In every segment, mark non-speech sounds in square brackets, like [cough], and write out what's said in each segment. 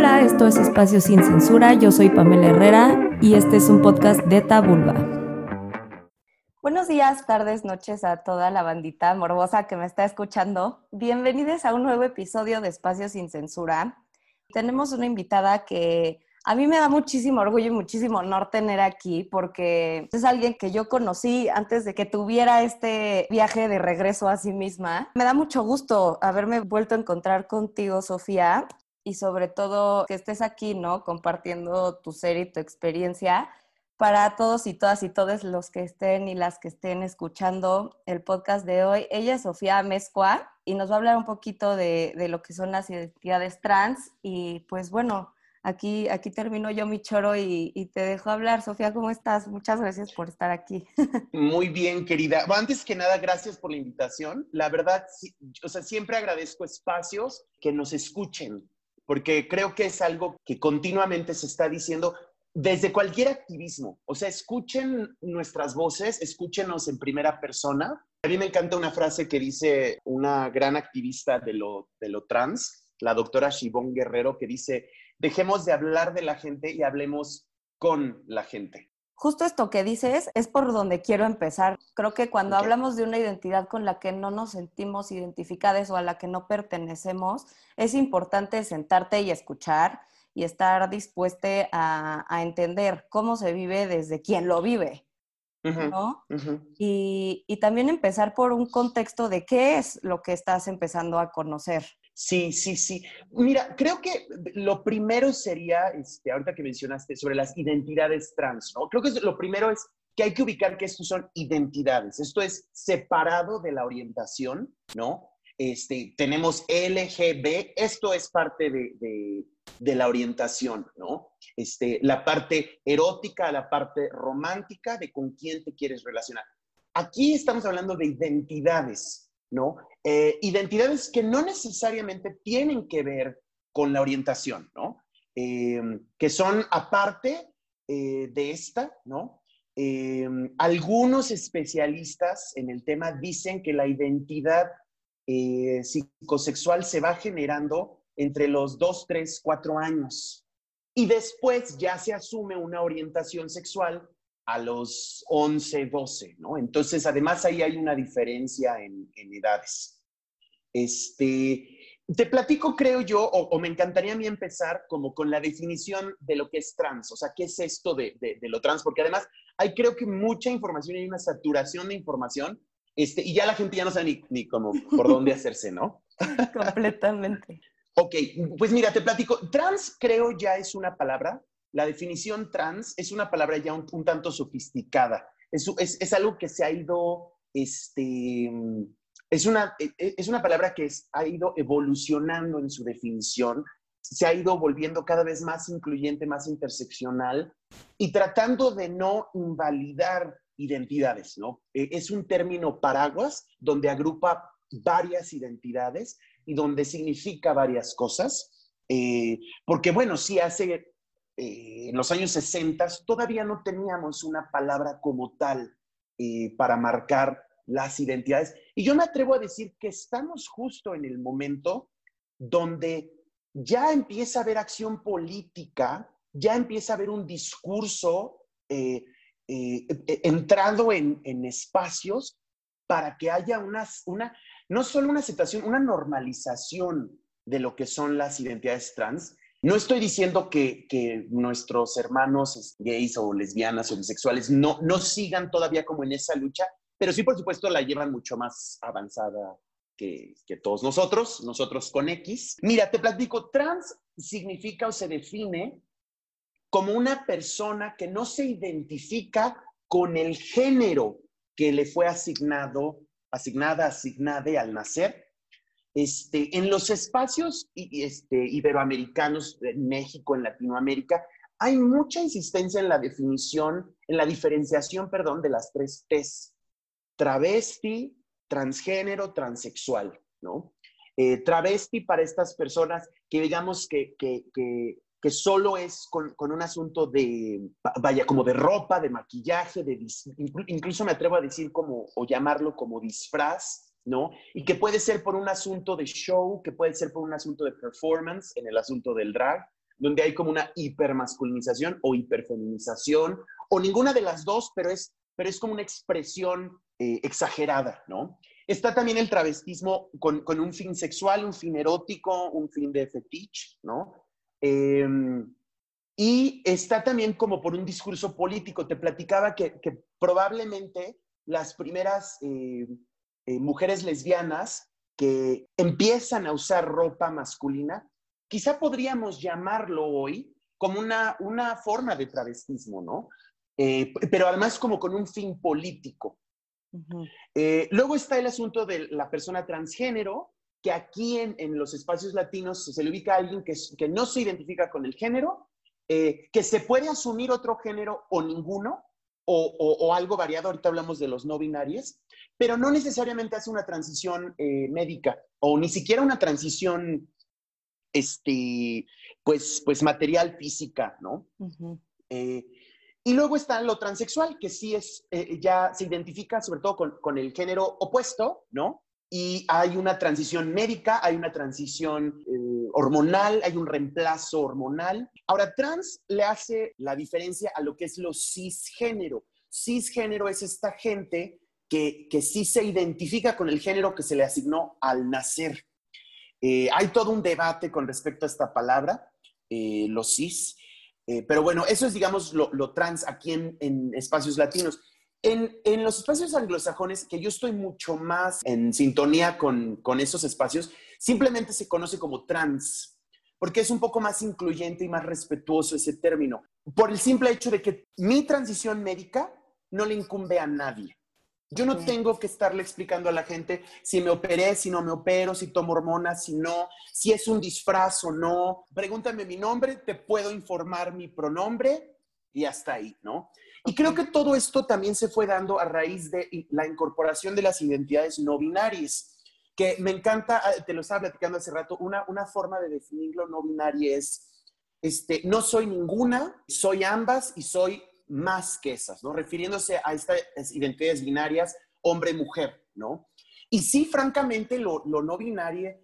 Hola, esto es Espacio Sin Censura, yo soy Pamela Herrera y este es un podcast de Tabulba. Buenos días, tardes, noches a toda la bandita morbosa que me está escuchando. Bienvenidos a un nuevo episodio de Espacio Sin Censura. Tenemos una invitada que a mí me da muchísimo orgullo y muchísimo honor tener aquí porque es alguien que yo conocí antes de que tuviera este viaje de regreso a sí misma. Me da mucho gusto haberme vuelto a encontrar contigo, Sofía, y sobre todo que estés aquí, ¿no? Compartiendo tu ser y tu experiencia para todos y todas y todos los que estén y las que estén escuchando el podcast de hoy. Ella es Sofía Mezcua y nos va a hablar un poquito de, de lo que son las identidades trans y pues bueno, Aquí, aquí termino yo mi choro y, te dejo hablar. Sofía, ¿cómo estás? Muchas gracias por estar aquí. [laughs] Muy bien, querida. antes que nada, gracias por la invitación. La verdad, o sea, siempre agradezco espacios que nos escuchen, porque creo que es algo que continuamente se está diciendo desde cualquier activismo. O sea, escuchen nuestras voces, escúchenos en primera persona. A mí me encanta una frase que dice una gran activista de lo, de lo trans, la doctora Shibón Guerrero, que dice, dejemos de hablar de la gente y hablemos con la gente. Justo esto que dices es por donde quiero empezar. Creo que cuando hablamos de una identidad con la que no nos sentimos identificadas o a la que no pertenecemos, es importante sentarte y escuchar y estar dispuesta a, entender cómo se vive desde quien lo vive. ¿no? y, y, también empezar por un contexto de qué es lo que estás empezando a conocer. Sí, sí, sí. Mira, creo que lo primero sería, este, ahorita que mencionaste sobre las identidades trans, ¿no? Creo que lo primero es que hay que ubicar que estos son identidades. Esto es separado de la orientación, ¿no? Este, tenemos LGB, esto es parte de, de, la orientación, ¿no? Este, la parte erótica, la parte romántica de con quién te quieres relacionar. Aquí estamos hablando de identidades, ¿no? Eh, identidades que no necesariamente tienen que ver con la orientación, ¿no? Eh, que son aparte eh, de esta, ¿no? algunos especialistas en el tema dicen que la identidad psicosexual se va generando entre los 2, 3, 4 años y después ya se asume una orientación sexual a los 11, 12, ¿no? Entonces, además ahí hay una diferencia en, edades. Este, te platico, creo yo, o, me encantaría a mí empezar como con la definición de lo que es trans, o sea, ¿qué es esto de, lo trans? Porque además hay creo que mucha información y una saturación de información, este, y ya la gente ya no sabe ni, ni cómo, por [laughs] dónde hacerse, ¿no? Completamente. ok, pues mira, te platico, trans creo ya es una palabra la definición trans es una palabra ya un, tanto sofisticada. Es, es, algo que se ha ido, este, es una, e, e, es una palabra que ha ido evolucionando en su definición, se ha ido volviendo cada vez más incluyente, más interseccional y tratando de no invalidar identidades, ¿no? E, es un término paraguas donde agrupa varias identidades y donde significa varias cosas. Eh, porque, bueno, sí hace eh, en los años 60 todavía no teníamos una palabra como tal eh, para marcar las identidades. Y yo me atrevo a decir que estamos justo en el momento donde ya empieza a haber acción política, ya empieza a haber un discurso eh, entrado en, espacios para que haya una, no solo una aceptación, una normalización de lo que son las identidades trans, no estoy diciendo que, nuestros hermanos gays o lesbianas o bisexuales no, no sigan todavía como en esa lucha, pero sí, por supuesto, la llevan mucho más avanzada que, que, todos nosotros, nosotros con X. Mira, te platico, trans significa o se define como una persona que no se identifica con el género que le fue asignado, asignada, asignade al nacer, este, en los espacios este, iberoamericanos, en México, en Latinoamérica, hay mucha insistencia en la definición, en la diferenciación, perdón, de las tres T's. Travesti, transgénero, transexual, ¿no? Eh, travesti para estas personas que digamos que, que, que, solo es con, con, un asunto de, vaya, como de ropa, de maquillaje, de, incluso me atrevo a decir como, o llamarlo como disfraz, ¿no? Y que puede ser por un asunto de show, que puede ser por un asunto de performance, en el asunto del drag, donde hay como una hipermasculinización o hiperfeminización, o ninguna de las dos, pero es, pero es como una expresión eh, exagerada, ¿no? Está también el travestismo con, un fin sexual, un fin erótico, un fin de fetiche, ¿no? Em, y está también como por un discurso político. Te platicaba que, probablemente las primeras eh, eh, mujeres lesbianas que empiezan a usar ropa masculina, quizá podríamos llamarlo hoy como una, una forma de travestismo, ¿no? Eh, pero además como con un fin político. Eh, luego está el asunto de la persona transgénero, que aquí en, los espacios latinos se le ubica a alguien que, que no se identifica con el género, eh, que se puede asumir otro género o ninguno, o, algo variado, ahorita hablamos de los no binarios, pero no necesariamente hace una transición médica o ni siquiera una transición este, pues, pues material física, ¿no? Y luego está lo transexual, que sí es, eh, ya se identifica sobre todo con, el género opuesto, ¿no? Y hay una transición médica, hay una transición eh, hormonal, hay un reemplazo hormonal. Ahora, trans le hace la diferencia a lo que es lo cisgénero. Cisgénero es esta gente que, que sí se identifica con el género que se le asignó al nacer. Eh, hay todo un debate con respecto a esta palabra, los cis. Eh, pero bueno, eso es, digamos, lo, trans aquí en, espacios latinos. En, los espacios anglosajones, que yo estoy mucho más en sintonía con, esos espacios, simplemente se conoce como trans, porque es un poco más incluyente y más respetuoso ese término, por el simple hecho de que mi transición médica no le incumbe a nadie. Yo no tengo que estarle explicando a la gente si me operé, si no me opero, si tomo hormonas, si no, si es un disfraz o no. Pregúntame mi nombre, te puedo informar mi pronombre y hasta ahí, ¿no? Y creo que todo esto también se fue dando a raíz de la incorporación de las identidades no binarias, que me encanta, ah, te lo estaba platicando hace rato, una, una forma de definirlo no binario es, este, no soy ninguna, soy ambas y soy más que esas, ¿no? Refiriéndose a estas identidades binarias, hombre-mujer, ¿no? Y sí, francamente, lo, no binario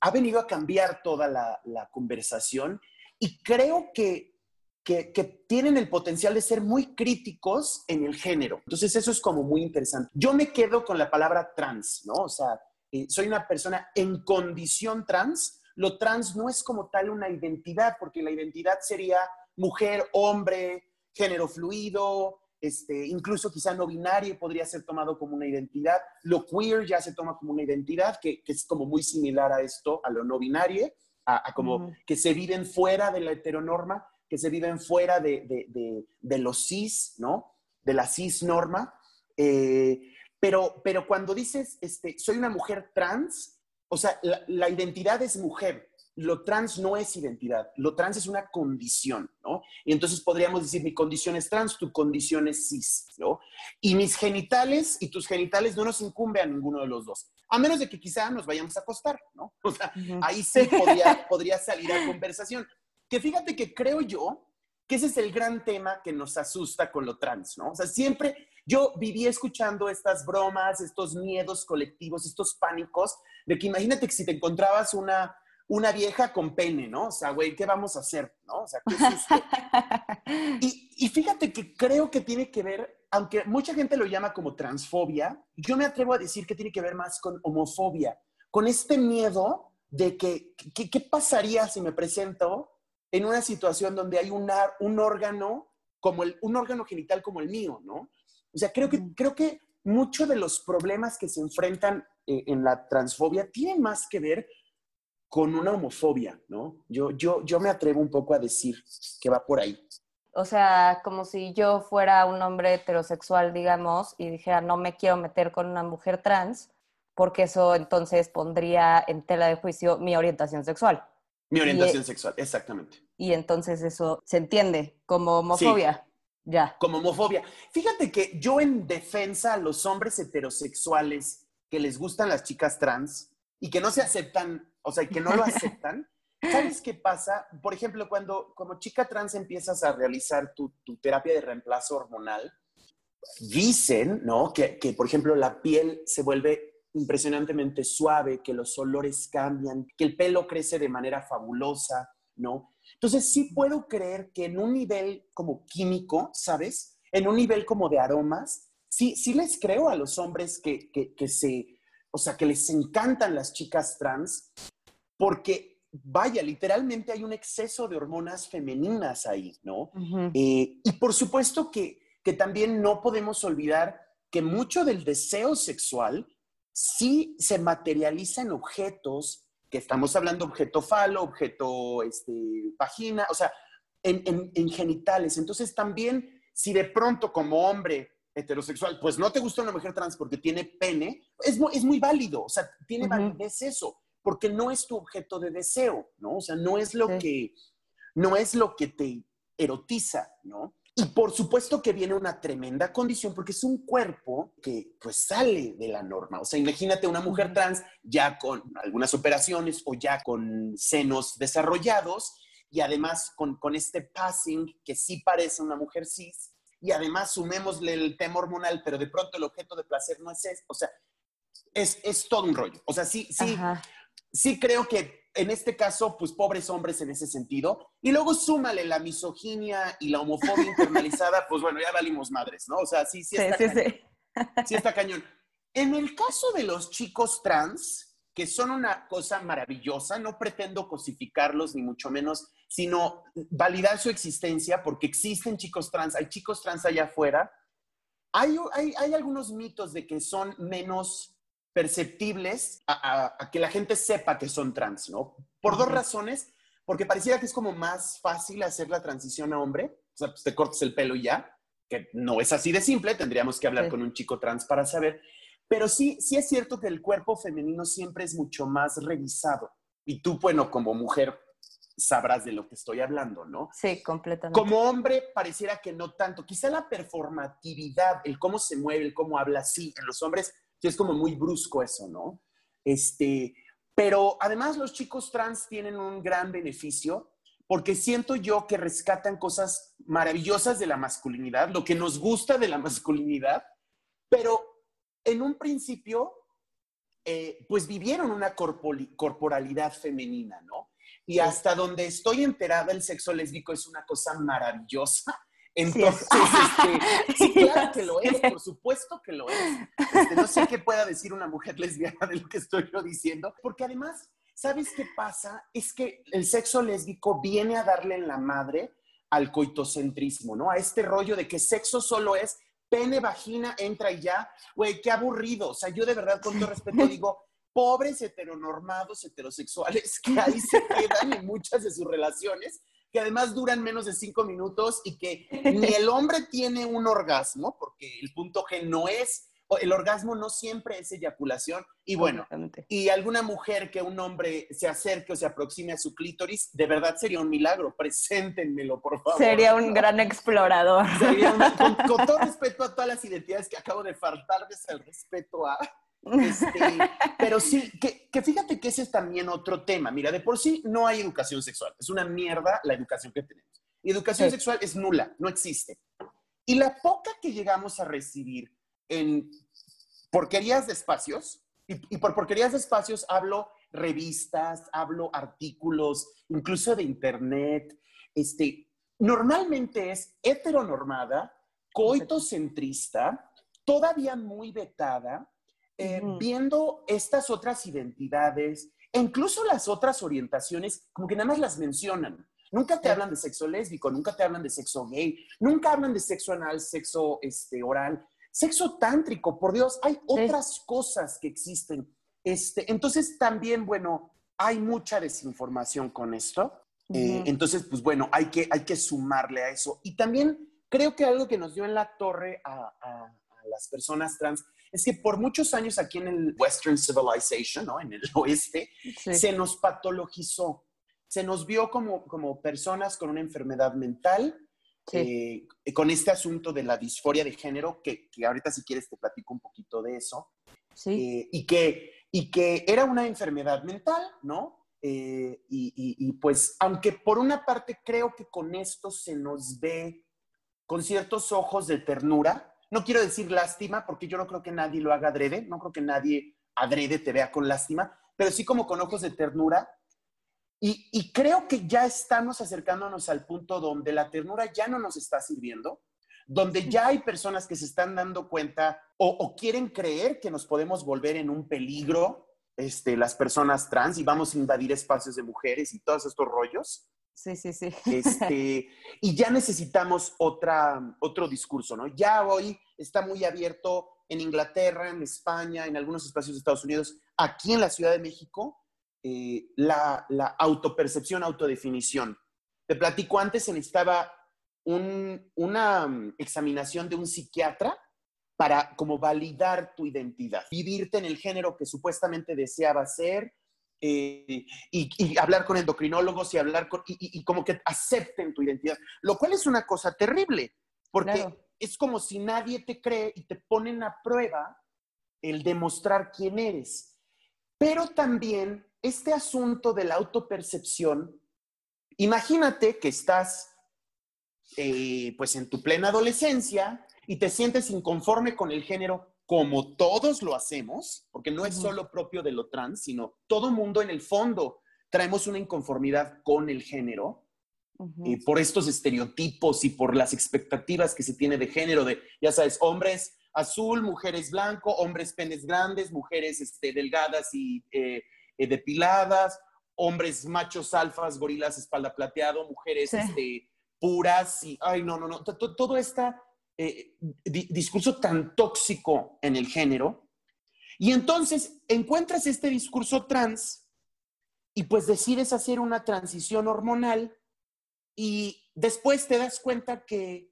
ha venido a cambiar toda la, conversación y creo que, que, tienen el potencial de ser muy críticos en el género. Entonces, eso es como muy interesante. Yo me quedo con la palabra trans, ¿no? O sea, eh, soy una persona en condición trans. Lo trans no es como tal una identidad, porque la identidad sería mujer, hombre, género fluido, este, incluso quizá no binario podría ser tomado como una identidad. Lo queer ya se toma como una identidad, que, es como muy similar a esto, a lo no binario, a, como que se viven fuera de la heteronorma, que se viven fuera de, de, los cis, ¿no? De la cis norma. Eh, pero, pero cuando dices, este, soy una mujer trans, o sea, la, la identidad es mujer, lo trans no es identidad, lo trans es una condición, ¿no? Y entonces podríamos decir, mi condición es trans, tu condición es cis, ¿no? Y mis genitales y tus genitales no nos incumbe a ninguno de los dos, a menos de que quizá nos vayamos a acostar, ¿no? O sea, ahí se podría, [laughs] podría salir a conversación. Que fíjate que creo yo que ese es el gran tema que nos asusta con lo trans, ¿no? O sea, siempre yo viví escuchando estas bromas, estos miedos colectivos, estos pánicos, de que imagínate que si te encontrabas una una vieja con pene, ¿no? O sea, güey, ¿qué vamos a hacer? ¿No? O sea, ¿qué es esto? [laughs] y, fíjate que creo que tiene que ver, aunque mucha gente lo llama como transfobia, yo me atrevo a decir que tiene que ver más con homofobia, con este miedo de que, ¿qué pasaría si me presento en una situación donde hay un órgano como el, un órgano genital como el mío, ¿no? O sea, creo que, creo que muchos de los problemas que se enfrentan eh, en la transfobia tienen más que ver con una homofobia, ¿no? Yo, yo, yo me atrevo un poco a decir que va por ahí. O sea, como si yo fuera un hombre heterosexual, digamos, y dijera, no me quiero meter con una mujer trans, porque eso entonces pondría en tela de juicio mi orientación sexual. Mi orientación sexual, exactamente. Y entonces eso se entiende como homofobia. Ya. Como homofobia. Fíjate que yo en defensa a los hombres heterosexuales que les gustan las chicas trans y que no se aceptan o sea, que no lo [laughs] aceptan. ¿Sabes qué pasa? Por ejemplo, cuando como chica trans empiezas a realizar tu, terapia de reemplazo hormonal, dicen, ¿no? Que, que, por ejemplo, la piel se vuelve impresionantemente suave, que los olores cambian, que el pelo crece de manera fabulosa, ¿no? Entonces sí puedo creer que en un nivel como químico, ¿sabes? En un nivel como de aromas, sí, sí les creo a los hombres que, que, se, o sea, que les encantan las chicas trans, porque vaya, literalmente hay un exceso de hormonas femeninas ahí, ¿no? Eh, y por supuesto que, que también no podemos olvidar que mucho del deseo sexual sí se materializa en objetos, que estamos hablando objeto falo, objeto este, vagina, o sea, en, en, genitales. Entonces también, si de pronto como hombre heterosexual, pues no te gusta una mujer trans porque tiene pene, es, es muy válido, o sea, tiene validez eso porque no es tu objeto de deseo, ¿no? O sea, no es lo que, no es lo que te erotiza, ¿no? Y por supuesto que viene una tremenda condición porque es un cuerpo que pues sale de la norma. O sea, imagínate una mujer trans ya con algunas operaciones o ya con senos desarrollados y además con, con este passing que sí parece una mujer cis y además sumémosle el tema hormonal, pero de pronto el objeto de placer no es eso. O sea, es, es todo un rollo. O sea, sí, sí, sí creo que en este caso, pues pobres hombres en ese sentido. Y luego súmale la misoginia y la homofobia internalizada, [laughs] pues bueno, ya valimos madres, ¿no? O sea, sí, sí está cañón. Sí. [laughs] sí está cañón. En el caso de los chicos trans, que son una cosa maravillosa, no pretendo cosificarlos ni mucho menos, sino validar su existencia porque existen chicos trans, hay chicos trans allá afuera. Hay, hay, hay algunos mitos de que son menos perceptibles a, que la gente sepa que son trans, ¿no? Por dos razones, porque pareciera que es como más fácil hacer la transición a hombre, o sea, pues te cortas el pelo y ya, que no es así de simple, tendríamos que hablar con un chico trans para saber, pero sí, sí es cierto que el cuerpo femenino siempre es mucho más revisado, y tú, bueno, como mujer sabrás de lo que estoy hablando, ¿no? Sí, completamente. Como hombre, pareciera que no tanto. Quizá la performatividad, el cómo se mueve, el cómo habla, sí, en los hombres es como muy brusco eso, ¿no? Este, pero además los chicos trans tienen un gran beneficio porque siento yo que rescatan cosas maravillosas de la masculinidad, lo que nos gusta de la masculinidad, pero en un principio, eh, pues vivieron una corporalidad femenina, ¿no? Y hasta donde estoy enterada, el sexo lésbico es una cosa maravillosa entonces, este, sí, claro que lo es, por supuesto que lo es. Este, no sé qué pueda decir una mujer lesbiana de lo que estoy yo diciendo, porque además, ¿sabes qué pasa? Es que el sexo lésbico viene a darle en la madre al coitocentrismo, ¿no? A este rollo de que sexo solo es pene, vagina, entra y ya. Güey, qué aburrido. O sea, yo de verdad, con todo respeto, digo, pobres heteronormados, heterosexuales, que ahí se quedan en muchas de sus relaciones que además duran menos de cinco minutos y que ni el hombre tiene un orgasmo, porque el punto G no es, el orgasmo no siempre es eyaculación. Y bueno, y alguna mujer que un hombre se acerque o se aproxime a su clítoris, de verdad sería un milagro. Preséntenmelo, por favor. Sería un gran explorador. con, todo respeto a todas las identidades que acabo de faltarles el respeto a, este, [laughs] pero sí, que, fíjate que ese es también otro tema. Mira, de por sí no hay educación sexual. Es una mierda la educación que tenemos. Y educación sexual es nula, no existe. Y la poca que llegamos a recibir en porquerías de espacios, y, por porquerías de espacios hablo revistas, hablo artículos, incluso de internet, este, normalmente es heteronormada, coitocentrista, todavía muy vetada, eh, viendo estas otras identidades e incluso las otras orientaciones, como que nada más las mencionan. Nunca te hablan de sexo lésbico, nunca te hablan de sexo gay, nunca hablan de sexo anal, sexo este, oral, sexo tántrico, por Dios, hay otras cosas que existen. Este, entonces también, bueno, hay mucha desinformación con esto. Eh, entonces, pues bueno, hay que, hay que sumarle a eso. Y también creo que algo que nos dio en la torre a, a las personas trans es que por muchos años aquí en el Western Civilization, ¿no? en el [laughs] oeste, se nos patologizó, se nos vio como, como personas con una enfermedad mental, eh, con este asunto de la disforia de género, que, que, ahorita si quieres te platico un poquito de eso, eh, y, que, y que era una enfermedad mental, ¿no? Eh, y, y, pues, aunque por una parte creo que con esto se nos ve con ciertos ojos de ternura, no quiero decir lástima, porque yo no creo que nadie lo haga adrede, no creo que nadie adrede te vea con lástima, pero sí como con ojos de ternura. Y, creo que ya estamos acercándonos al punto donde la ternura ya no nos está sirviendo, donde ya hay personas que se están dando cuenta o, quieren creer que nos podemos volver en un peligro, este, las personas trans, y vamos a invadir espacios de mujeres y todos estos rollos. Sí, sí, sí. Este, y ya necesitamos otra, otro discurso, ¿no? Ya hoy está muy abierto en Inglaterra, en España, en algunos espacios de Estados Unidos, aquí en la Ciudad de México, eh, la, autopercepción, autodefinición. Te platico, antes se necesitaba una mm, examinación de un psiquiatra para como validar tu identidad, vivirte en el género que supuestamente deseaba ser eh, y, hablar con endocrinólogos y hablar con, y, como que acepten tu identidad, lo cual es una cosa terrible, porque es como si nadie te cree y te ponen a prueba el demostrar quién eres. Pero también este asunto de la autopercepción, imagínate que estás eh, pues en tu plena adolescencia y te sientes inconforme con el género como todos lo hacemos, porque no es solo propio de lo trans, sino todo mundo en el fondo traemos una inconformidad con el género y por estos estereotipos y por las expectativas que se tiene de género, de, ya sabes, hombres azul, mujeres blanco, hombres penes grandes, mujeres este, delgadas y eh, eh, depiladas, hombres machos alfas, gorilas espalda plateado, mujeres este, puras y, ay, no, no, no, todo este discurso tan tóxico en el género. Y entonces encuentras este discurso trans y pues decides hacer una transición hormonal y después te das cuenta que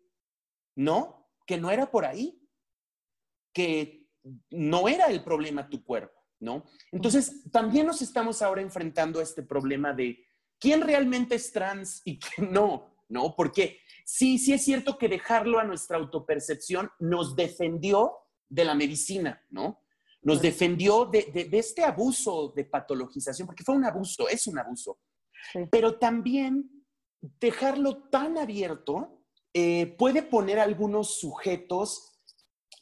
no, que no era por ahí, que no era el problema tu cuerpo. ¿no? Entonces, también nos estamos ahora enfrentando a este problema de quién realmente es trans y quién no, ¿no? Porque sí, sí es cierto que dejarlo a nuestra autopercepción nos defendió de la medicina, ¿no? Nos defendió de, este abuso de patologización, porque fue un abuso, es un abuso. Pero también dejarlo tan abierto eh, puede poner algunos sujetos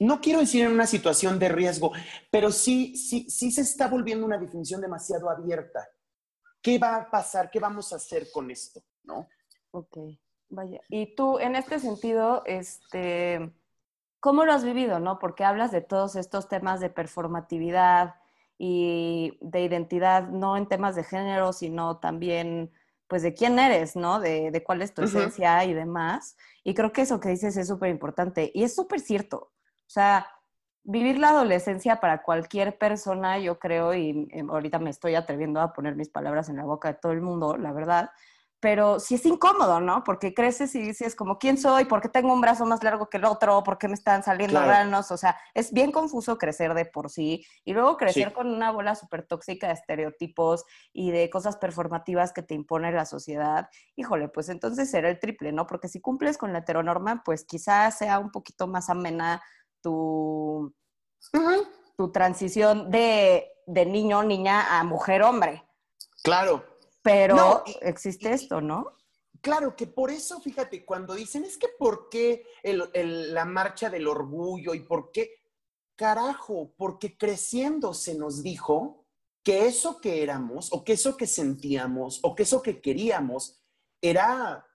no quiero decir en una situación de riesgo, pero sí, sí, sí se está volviendo una definición demasiado abierta. ¿Qué va a pasar? ¿Qué vamos a hacer con esto? ¿No? Ok, vaya. Y tú, en este sentido, este, ¿cómo lo has vivido? ¿no? Porque hablas de todos estos temas de performatividad y de identidad, no en temas de género, sino también pues de quién eres, ¿no? De, cuál es tu esencia y demás. Y creo que eso que dices es súper importante. Y es súper cierto. O sea, vivir la adolescencia para cualquier persona, yo creo, y em, ahorita me estoy atreviendo a poner mis palabras en la boca de todo el mundo, la verdad, pero sí es incómodo, ¿no? Porque creces y dices como, ¿quién soy? ¿Por qué tengo un brazo más largo que el otro? ¿Por qué me están saliendo granos? O sea, es bien confuso crecer de por sí y luego crecer con una bola súper tóxica de estereotipos y de cosas performativas que te impone la sociedad. Híjole, pues entonces será el triple, ¿no? Porque si cumples con la heteronorma, pues quizás sea un poquito más amena tu, tu transición de, de niño, niña a mujer, hombre. Claro. Pero existe esto, ¿no? Claro, que por eso, fíjate, cuando dicen, es que ¿por qué la marcha del orgullo y por qué? Carajo, porque creciendo se nos dijo que eso que éramos, o que eso que sentíamos, o que eso que queríamos, era,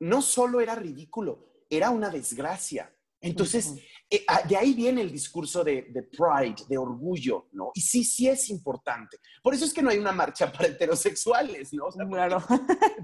no solo era ridículo, era una desgracia. Entonces, eh, ah, de ahí viene el discurso de, pride, de orgullo, ¿no? Y sí, sí es importante. Por eso es que no hay una marcha [laughs] para heterosexuales, ¿no? claro.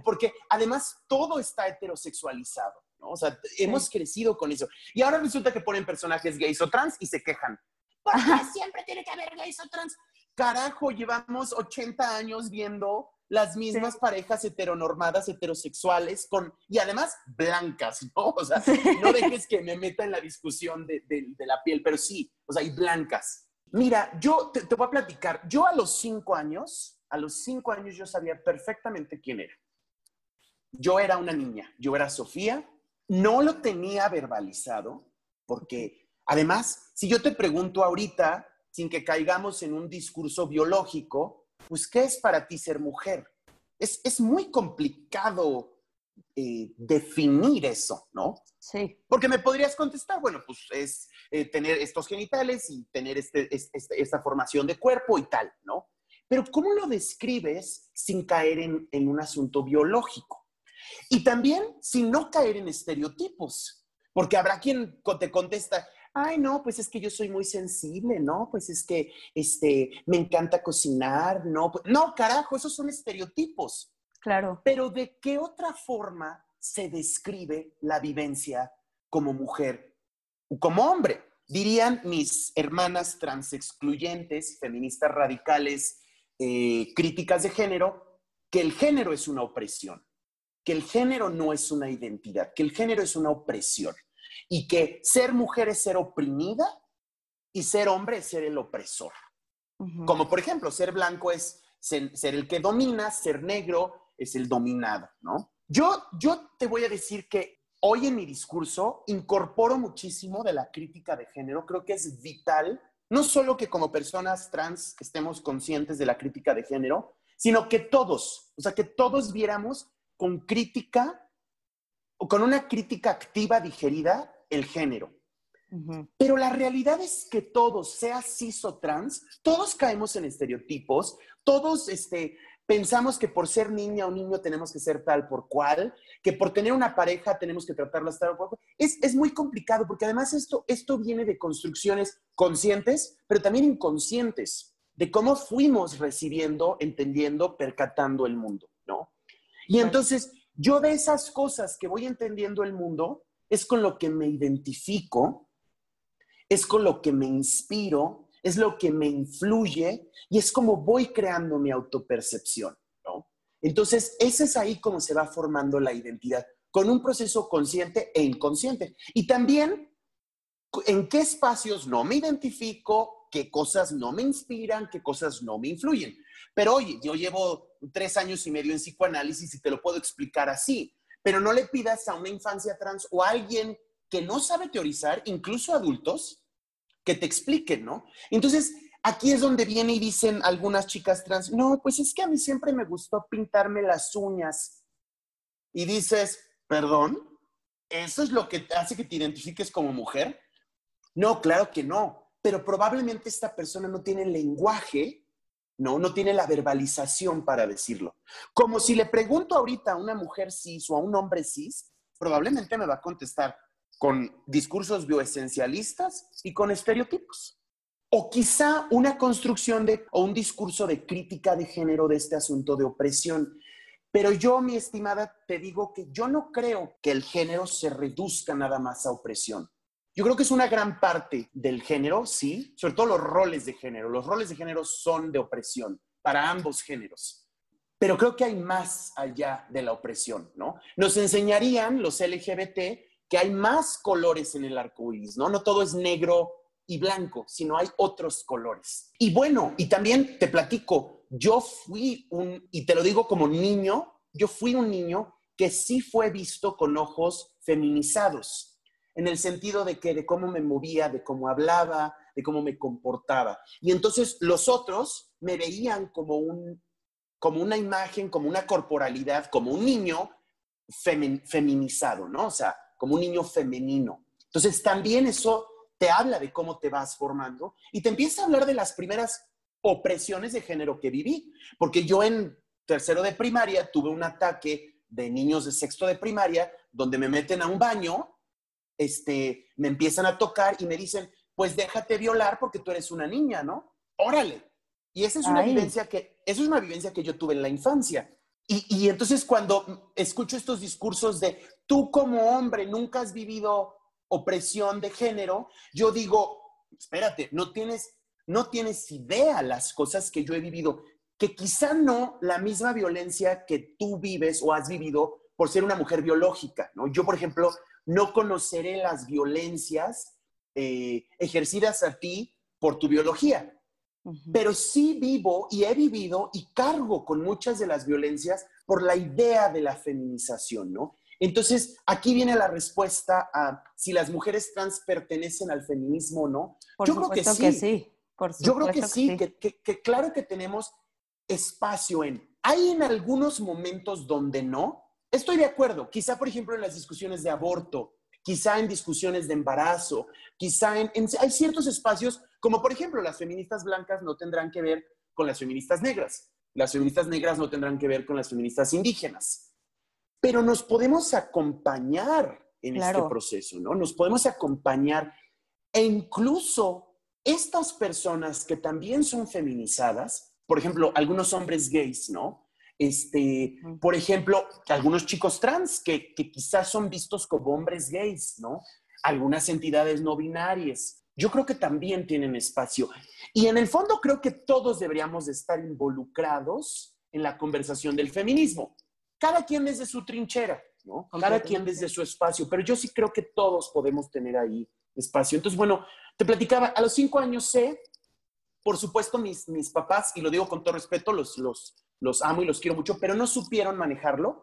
Porque, además todo está heterosexualizado, ¿no? O sea, hemos crecido con eso. Y ahora resulta que ponen personajes gays o trans y se quejan. ¿Por qué siempre tiene que haber gays o trans? Carajo, llevamos 80 años viendo las mismas parejas heteronormadas, heterosexuales, con, y además blancas, ¿no? O sea, no dejes que me meta en la discusión de, la piel, pero sí, o sea, y blancas. Mira, yo te, te voy a platicar, yo a los cinco años, a los cinco años yo sabía perfectamente quién era. Yo era una niña, yo era Sofía, no lo tenía verbalizado, porque además, si yo te pregunto ahorita, sin que caigamos en un discurso biológico, pues, ¿qué es para ti ser mujer? Es, muy complicado eh, definir eso, ¿no? Sí. Porque me podrías contestar, bueno, pues es eh, tener estos genitales y tener este, este, esta formación de cuerpo y tal, ¿no? pero ¿cómo lo describes sin caer en, en un asunto biológico? Y también sin no caer en estereotipos, porque habrá quien te contesta, ay, no, pues es que yo soy muy sensible, ¿no? Pues es que este, me encanta cocinar, ¿no? No, carajo, esos son estereotipos. Claro. Pero ¿de qué otra forma se describe la vivencia como mujer o como hombre? Dirían mis hermanas transexcluyentes, feministas radicales, eh, críticas de género, que el género es una opresión, que el género no es una identidad, que el género es una opresión y que ser mujer es ser oprimida y ser hombre es ser el opresor. Como por ejemplo, ser blanco es ser, ser, el que domina, ser negro es el dominado, ¿no? Yo, yo te voy a decir que hoy en mi discurso incorporo muchísimo de la crítica de género. Creo que es vital, no solo que como personas trans estemos conscientes de la crítica de género, sino que todos, o sea, que todos viéramos con crítica con una crítica activa digerida el género. Pero la realidad es que todos, sea cis o trans, todos caemos en estereotipos, todos este, pensamos que por ser niña o niño tenemos que ser tal por cual, que por tener una pareja tenemos que tratarla tal por cual. Es, es muy complicado porque además esto, esto viene de construcciones conscientes, pero también inconscientes, de cómo fuimos recibiendo, entendiendo, percatando el mundo, ¿no? Y entonces yo de esas cosas que voy entendiendo el mundo, es con lo que me identifico, es con lo que me inspiro, es lo que me influye y es como voy creando mi autopercepción, ¿no? Entonces, ese es ahí como se va formando la identidad, con un proceso consciente e inconsciente. Y también, en qué espacios no me identifico, qué cosas no me inspiran, qué cosas no me influyen. Pero oye, yo llevo tres años y medio en psicoanálisis y te lo puedo explicar así, pero no le pidas a una infancia trans o a alguien que no sabe teorizar, incluso adultos, que te expliquen, ¿no? Entonces, aquí es donde viene y dicen algunas chicas trans, no, pues es que a mí siempre me gustó pintarme las uñas. Y dices, perdón, ¿eso es lo que hace que te identifiques como mujer? No, claro que no, pero probablemente esta persona no tiene lenguaje, no, no tiene la verbalización para decirlo. Como si le pregunto ahorita a una mujer cis o a un hombre cis, probablemente me va a contestar, con discursos bioesencialistas y con estereotipos. O quizá una construcción de, o un discurso de crítica de género de este asunto de opresión. Pero yo, mi estimada, te digo que yo no creo que el género se reduzca nada más a opresión. Yo creo que es una gran parte del género, sí, sobre todo los roles de género. Los roles de género son de opresión para ambos géneros. Pero creo que hay más allá de la opresión, ¿no? Nos enseñarían los LGBT que hay más colores en el arco iris, ¿no? No todo es negro y blanco, sino hay otros colores. Y bueno, y también te platico, yo fui un, y te lo digo como niño, yo fui un niño que sí fue visto con ojos feminizados, en el sentido de que de cómo me movía, de cómo hablaba, de cómo me comportaba. Y entonces los otros me veían como un como una imagen, como una corporalidad, como un niño feminizado, ¿no? O sea, como un niño femenino. Entonces, también eso te habla de cómo te vas formando y te empieza a hablar de las primeras opresiones de género que viví, porque yo en tercero de primaria tuve un ataque de niños de sexto de primaria donde me meten a un baño, este, me empiezan a tocar y me dicen, pues déjate violar porque tú eres una niña, ¿no? Órale. Y esa es una vivencia que, eso es una vivencia que yo tuve en la infancia. Y, entonces cuando escucho estos discursos de tú como hombre nunca has vivido opresión de género, yo digo, espérate, no tienes, no tienes idea las cosas que yo he vivido, que quizá no la misma violencia que tú vives o has vivido por ser una mujer biológica, ¿no? Yo, por ejemplo, no conoceré las violencias eh, ejercidas a ti por tu biología, pero sí vivo y he vivido y cargo con muchas de las violencias por la idea de la feminización, ¿no? Entonces, aquí viene la respuesta a si las mujeres trans pertenecen al feminismo o no. Yo creo que sí. Yo creo que, sí, que, claro que tenemos espacio en. Hay en algunos momentos donde no. Estoy de acuerdo. Quizá, por ejemplo, en las discusiones de aborto, quizá en discusiones de embarazo, quizá en, hay ciertos espacios, como por ejemplo las feministas blancas no tendrán que ver con las feministas negras. Las feministas negras no tendrán que ver con las feministas indígenas. Pero nos podemos acompañar en este proceso, ¿no? Nos podemos acompañar e incluso estas personas que también son feminizadas, por ejemplo, algunos hombres gays, ¿no? Este, por ejemplo, algunos chicos trans que, que quizás son vistos como hombres gays, ¿no? Algunas entidades no binarias. Yo creo que también tienen espacio. Y en el fondo creo que todos deberíamos de estar involucrados en la conversación del feminismo. Cada quien desde su trinchera, ¿no? Cada quien desde su espacio. Pero yo sí creo que todos podemos tener ahí espacio. Entonces, bueno, te platicaba, a los cinco años sé, por supuesto, mis, mis papás, y lo digo con todo respeto, los, los, los amo y los quiero mucho, pero no supieron manejarlo.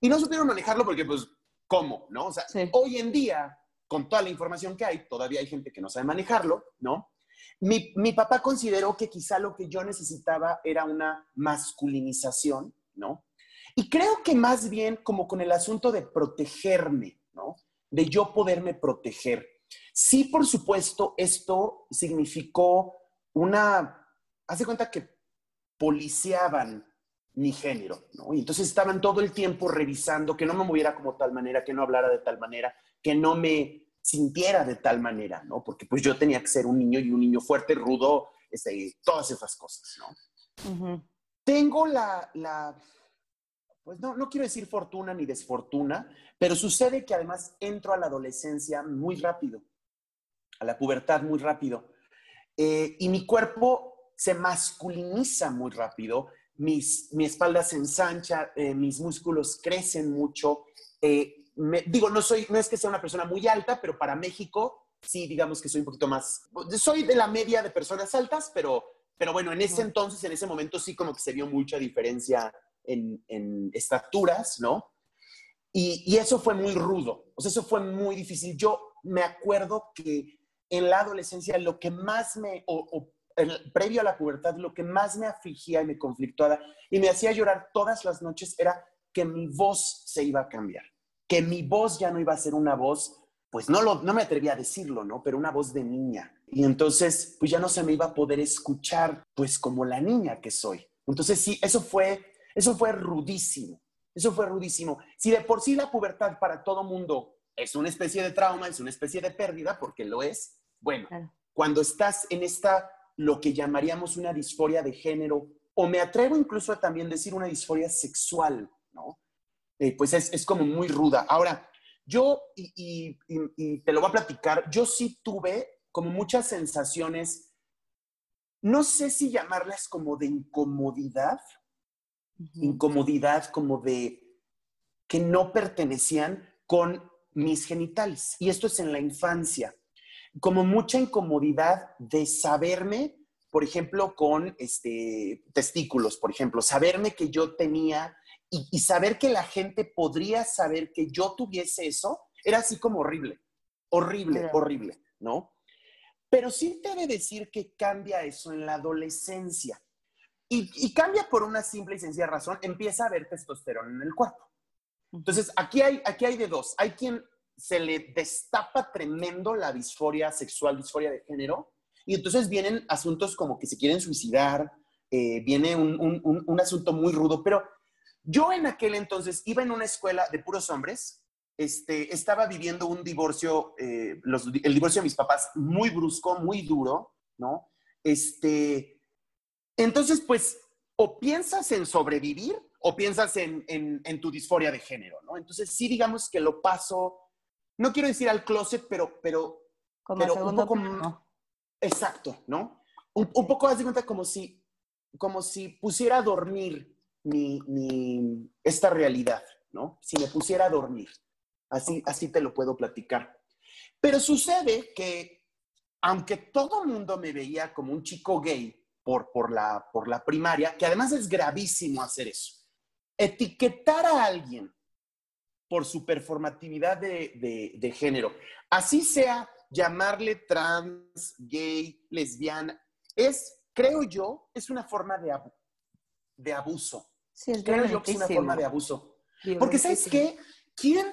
Y no supieron manejarlo porque, pues, ¿cómo? ¿No? O sea, hoy en día, con toda la información que hay, todavía hay gente que no sabe manejarlo, ¿no? Mi, mi, papá consideró que quizá lo que yo necesitaba era una masculinización, ¿no? Y creo que más bien como con el asunto de protegerme, ¿no? De yo poderme proteger. Sí, por supuesto, esto significó una, hace cuenta que policiaban mi género, ¿no? Y entonces estaban todo el tiempo revisando que no me moviera como tal manera, que no hablara de tal manera, que no me sintiera de tal manera, ¿no? Porque pues yo tenía que ser un niño y un niño fuerte, rudo, este, todas esas cosas, ¿no? Tengo la, la, pues no, no quiero decir fortuna ni desfortuna, pero sucede que además entro a la adolescencia muy rápido a la pubertad muy rápido. Eh, y mi cuerpo se masculiniza muy rápido, mis, mi espalda se ensancha, eh, mis músculos crecen mucho. Eh, digo, no, soy, no es que sea una persona muy alta, pero para México sí, digamos que soy un poquito más, soy de la media de personas altas, pero, pero bueno, en ese entonces, en ese momento sí como que se vio mucha diferencia en, en estaturas, ¿no? Y, y, eso fue muy rudo, o sea, eso fue muy difícil. Yo me acuerdo que en la adolescencia lo que más me, o, previo a la pubertad, lo que más me afligía y me conflictuaba y me hacía llorar todas las noches era que mi voz se iba a cambiar, que mi voz ya no iba a ser una voz, pues no, lo, no me atrevía a decirlo, ¿no? Pero una voz de niña. Y entonces, pues ya no se me iba a poder escuchar, pues como la niña que soy. Entonces, sí, eso fue, eso fue rudísimo. Eso fue rudísimo. Si de por sí la pubertad para todo mundo es una especie de trauma, es una especie de pérdida, porque lo es, bueno, cuando estás en esta, lo que llamaríamos una disforia de género, o me atrevo incluso a también decir una disforia sexual, ¿no? Eh, pues es, como muy ruda. Ahora, yo, y, te lo voy a platicar, yo sí tuve como muchas sensaciones, no sé si llamarlas como de incomodidad, incomodidad como de que no pertenecían con mis genitales. Y esto es en la infancia como mucha incomodidad de saberme, por ejemplo, con este, testículos, por ejemplo, saberme que yo tenía y, saber que la gente podría saber que yo tuviese eso, era así como horrible, horrible, horrible, ¿no? Pero sí te debe decir que cambia eso en la adolescencia. Y, y, cambia por una simple y sencilla razón, empieza a haber testosterona en el cuerpo. Entonces, aquí hay, aquí hay de dos. Hay quien se le destapa tremendo la disforia sexual, disforia de género, y entonces vienen asuntos como que se quieren suicidar, eh, viene un, asunto muy rudo, pero yo en aquel entonces iba en una escuela de puros hombres, este, estaba viviendo un divorcio, eh, el divorcio de mis papás muy brusco, muy duro, ¿no? Este, entonces, pues, o piensas en sobrevivir o piensas en, en, tu disforia de género, ¿no? Entonces, sí, digamos que lo paso no quiero decir al closet, pero, pero, como pero un poco, exacto, ¿no? Un, poco, haz de cuenta, como si, como si pusiera a dormir mi, mi, esta realidad, ¿no? Si me pusiera a dormir. Así, así te lo puedo platicar. Pero sucede que, aunque todo el mundo me veía como un chico gay por, por, la, por la primaria, que además es gravísimo hacer eso, etiquetar a alguien por su performatividad de, género. Así sea llamarle trans, gay, lesbiana, es, creo yo, es una forma de, de abuso. Sí, es creo yo que es una forma de abuso. Porque ¿sabes qué? ¿Quién?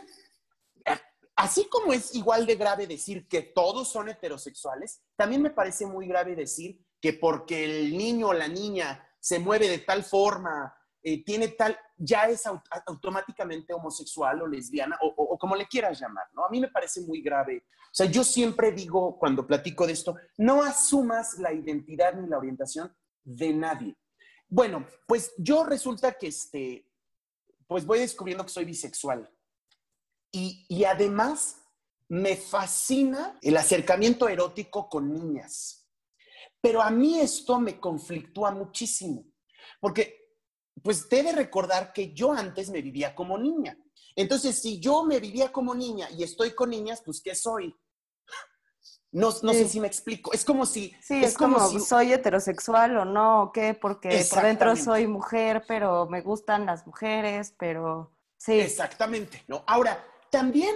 Así como es igual de grave decir que todos son heterosexuales, también me parece muy grave decir que porque el niño o la niña se mueve de tal forma, eh, tiene tal, ya es automáticamente homosexual o lesbiana o, como le quieras llamar, ¿no? A mí me parece muy grave. O sea, yo siempre digo cuando platico de esto, no asumas la identidad ni la orientación de nadie. Bueno, pues yo resulta que este, pues voy descubriendo que soy bisexual. Y, y además me fascina el acercamiento erótico con niñas. Pero a mí esto me conflictúa muchísimo, porque pues debe recordar que yo antes me vivía como niña. Entonces, si yo me vivía como niña y estoy con niñas, pues ¿qué soy? No, no sé si me explico. Es como si... Sí, es, como, si... soy heterosexual o no, ¿qué? Porque por dentro soy mujer, pero me gustan las mujeres, pero sí. Exactamente, ¿no? Ahora, también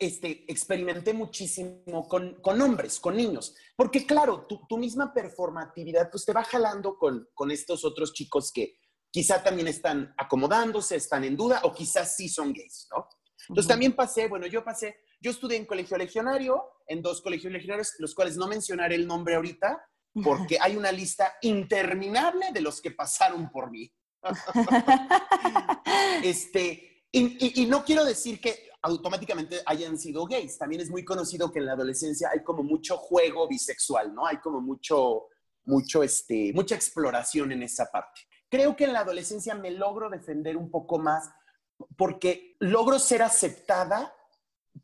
este, experimenté muchísimo con, con hombres, con niños, porque claro, tu, tu, misma performatividad pues te va jalando con, con estos otros chicos que quizá también están acomodándose, están en duda o quizás sí son gays, ¿no? Entonces también pasé, bueno, yo pasé, yo estudié en colegio legionario, en dos colegios legionarios, los cuales no mencionaré el nombre ahorita, porque hay una lista interminable de los que pasaron por mí. [laughs] este, y, y, no quiero decir que automáticamente hayan sido gays. También es muy conocido que en la adolescencia hay como mucho juego bisexual, ¿no? Hay como mucho, mucho, este, mucha exploración en esa parte. Creo que en la adolescencia me logro defender un poco más porque logro ser aceptada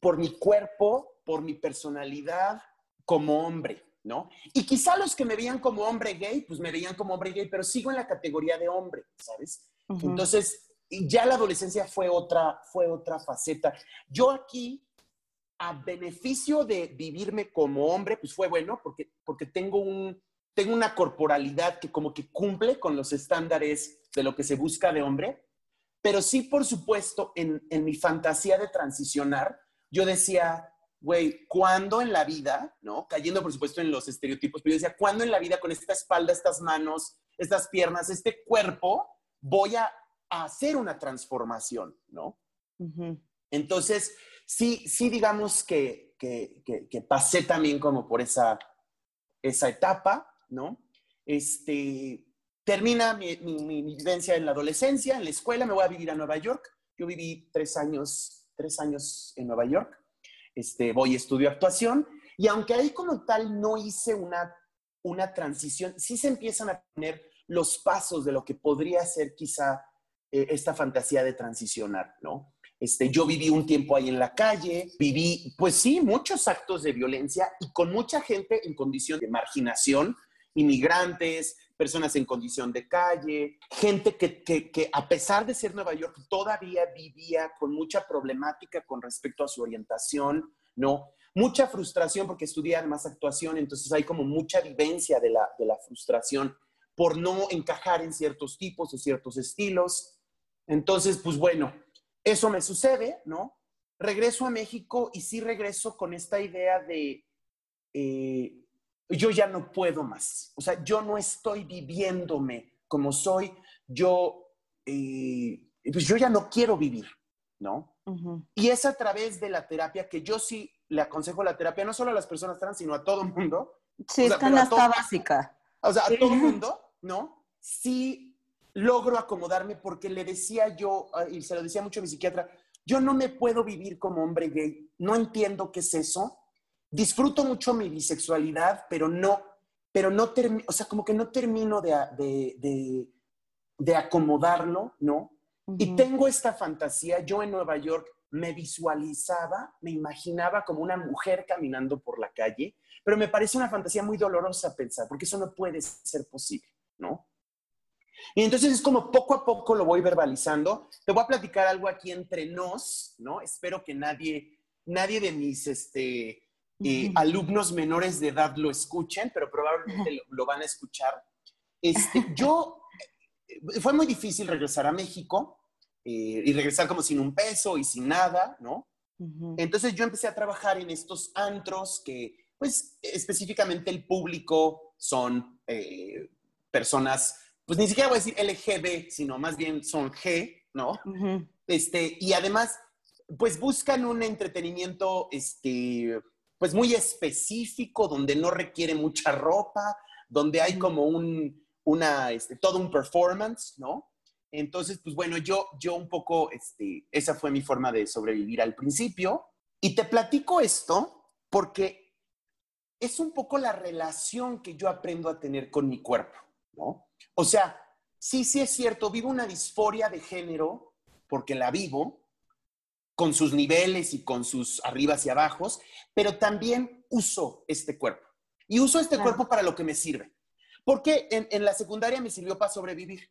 por mi cuerpo, por mi personalidad como hombre, ¿no? Y quizá los que me veían como hombre gay, pues me veían como hombre gay, pero sigo en la categoría de hombre, ¿sabes? Entonces, ya la adolescencia fue otra, fue otra faceta. Yo aquí, a beneficio de vivirme como hombre, pues fue bueno, porque, porque tengo un, tengo una corporalidad que como que cumple con los estándares de lo que se busca de hombre, pero sí, por supuesto, en, mi fantasía de transicionar, yo decía, güey, ¿cuándo en la vida, no? Cayendo, por supuesto, en los estereotipos, pero yo decía, ¿cuándo en la vida con esta espalda, estas manos, estas piernas, este cuerpo, voy a, hacer una transformación, no? Entonces, sí, sí, digamos que, que, que, pasé también como por esa, esa etapa. ¿No? Este, termina mi, vivencia en la adolescencia, en la escuela, me voy a vivir a Nueva York. Yo viví tres años, tres años en Nueva York. Este, voy a estudio actuación y aunque ahí como tal no hice una, una transición, sí se empiezan a poner los pasos de lo que podría ser quizá eh, esta fantasía de transicionar, ¿no? Este, yo viví un tiempo ahí en la calle, viví, pues sí, muchos actos de violencia y con mucha gente en condición de marginación, inmigrantes, personas en condición de calle, gente que, a pesar de ser Nueva York todavía vivía con mucha problemática con respecto a su orientación, ¿no? Mucha frustración porque estudié además actuación, entonces hay como mucha vivencia de la, de la frustración por no encajar en ciertos tipos o ciertos estilos. Entonces, pues bueno, eso me sucede, ¿no? Regreso a México y sí regreso con esta idea de, eh, yo ya no puedo más. O sea, yo no estoy viviéndome como soy. Yo, eh, pues yo ya no quiero vivir, ¿no? Y es a través de la terapia que yo sí le aconsejo la terapia, no solo a las personas trans, sino a todo el mundo. Sí, es canasta básica. O sea, a todo el mundo, ¿no? Sí logro acomodarme porque le decía yo, ah, y se lo decía mucho a mi psiquiatra, yo no me puedo vivir como hombre gay, no entiendo qué es eso, disfruto mucho mi bisexualidad, pero no, pero no termino, o sea, como que no termino de, de, acomodarlo, ¿no? Y tengo esta fantasía, yo en Nueva York me visualizaba, me imaginaba como una mujer caminando por la calle, pero me parece una fantasía muy dolorosa pensar, porque eso no puede ser posible, ¿no? Y entonces es como poco a poco lo voy verbalizando. Te voy a platicar algo aquí entre nos, ¿no? Espero que nadie, nadie de mis, este, alumnos menores de edad lo escuchen, pero probablemente lo, van a escuchar. Este, yo, eh, fue muy difícil regresar a México eh, y regresar como sin un peso y sin nada, ¿no? Entonces yo empecé a trabajar en estos antros que, pues, específicamente el público son eh, personas, pues ni siquiera voy a decir LGB, sino más bien son G, ¿no? este, y además, pues buscan un entretenimiento, este, pues muy específico, donde no requiere mucha ropa, donde hay como un, una, este, todo un performance, ¿no? Entonces, pues bueno, yo, yo un poco, este, esa fue mi forma de sobrevivir al principio. Y te platico esto porque es un poco la relación que yo aprendo a tener con mi cuerpo, ¿no? O sea, sí, sí es cierto, vivo una disforia de género porque la vivo, con sus niveles y con sus arribas y abajos, pero también uso este cuerpo. Y uso este cuerpo para lo que me sirve. Porque en, en la secundaria me sirvió para sobrevivir.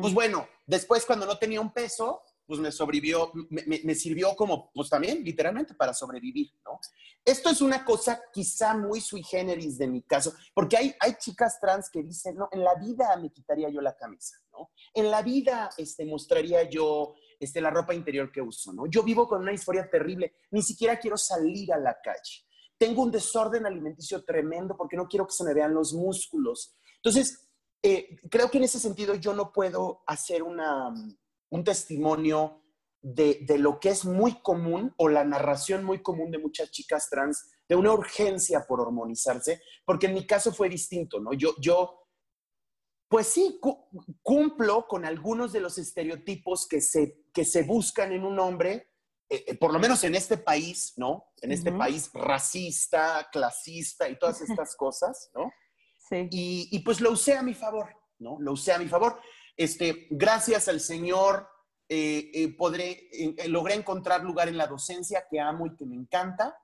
Pues bueno, después cuando no tenía un peso, pues me sobrevivió, me, sirvió como, pues también literalmente para sobrevivir, ¿no? Esto es una cosa quizá muy sui generis de mi caso, porque hay, hay chicas trans que dicen, no, en la vida me quitaría yo la camisa, ¿no? En la vida este, mostraría yo este, la ropa interior que uso, ¿no? Yo vivo con una historia terrible, ni siquiera quiero salir a la calle. Tengo un desorden alimenticio tremendo porque no quiero que se me vean los músculos. Entonces, eh, creo que en ese sentido yo no puedo hacer una, un testimonio de, de, lo que es muy común o la narración muy común de muchas chicas trans de una urgencia por hormonizarse, porque en mi caso fue distinto, ¿no? Yo, yo pues sí, cumplo con algunos de los estereotipos que se, que se buscan en un hombre, eh, eh, por lo menos en este país, ¿no? En este país racista, clasista y todas estas [laughs] cosas, ¿no? Y, pues lo usé a mi favor, ¿no? Lo usé a mi favor. Este, gracias al Señor, eh, eh, podré, logré encontrar lugar en la docencia que amo y que me encanta.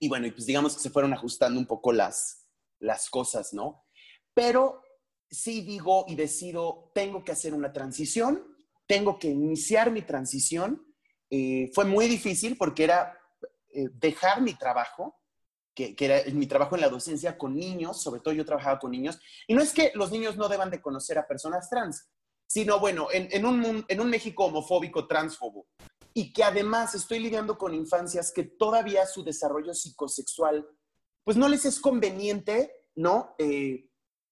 Y bueno, y pues digamos que se fueron ajustando un poco las, las cosas, ¿no? Pero sí digo y decido, tengo que hacer una transición, tengo que iniciar mi transición. fue muy difícil porque era dejar mi trabajo, que, era mi trabajo en la docencia con niños, sobre todo yo trabajaba con niños, y no es que los niños no deban de conocer a personas trans, sino bueno, en, un, en México homofóbico, transfobo, y que además estoy lidiando con infancias que todavía su desarrollo psicosexual, pues no les es conveniente, ¿no? Eh,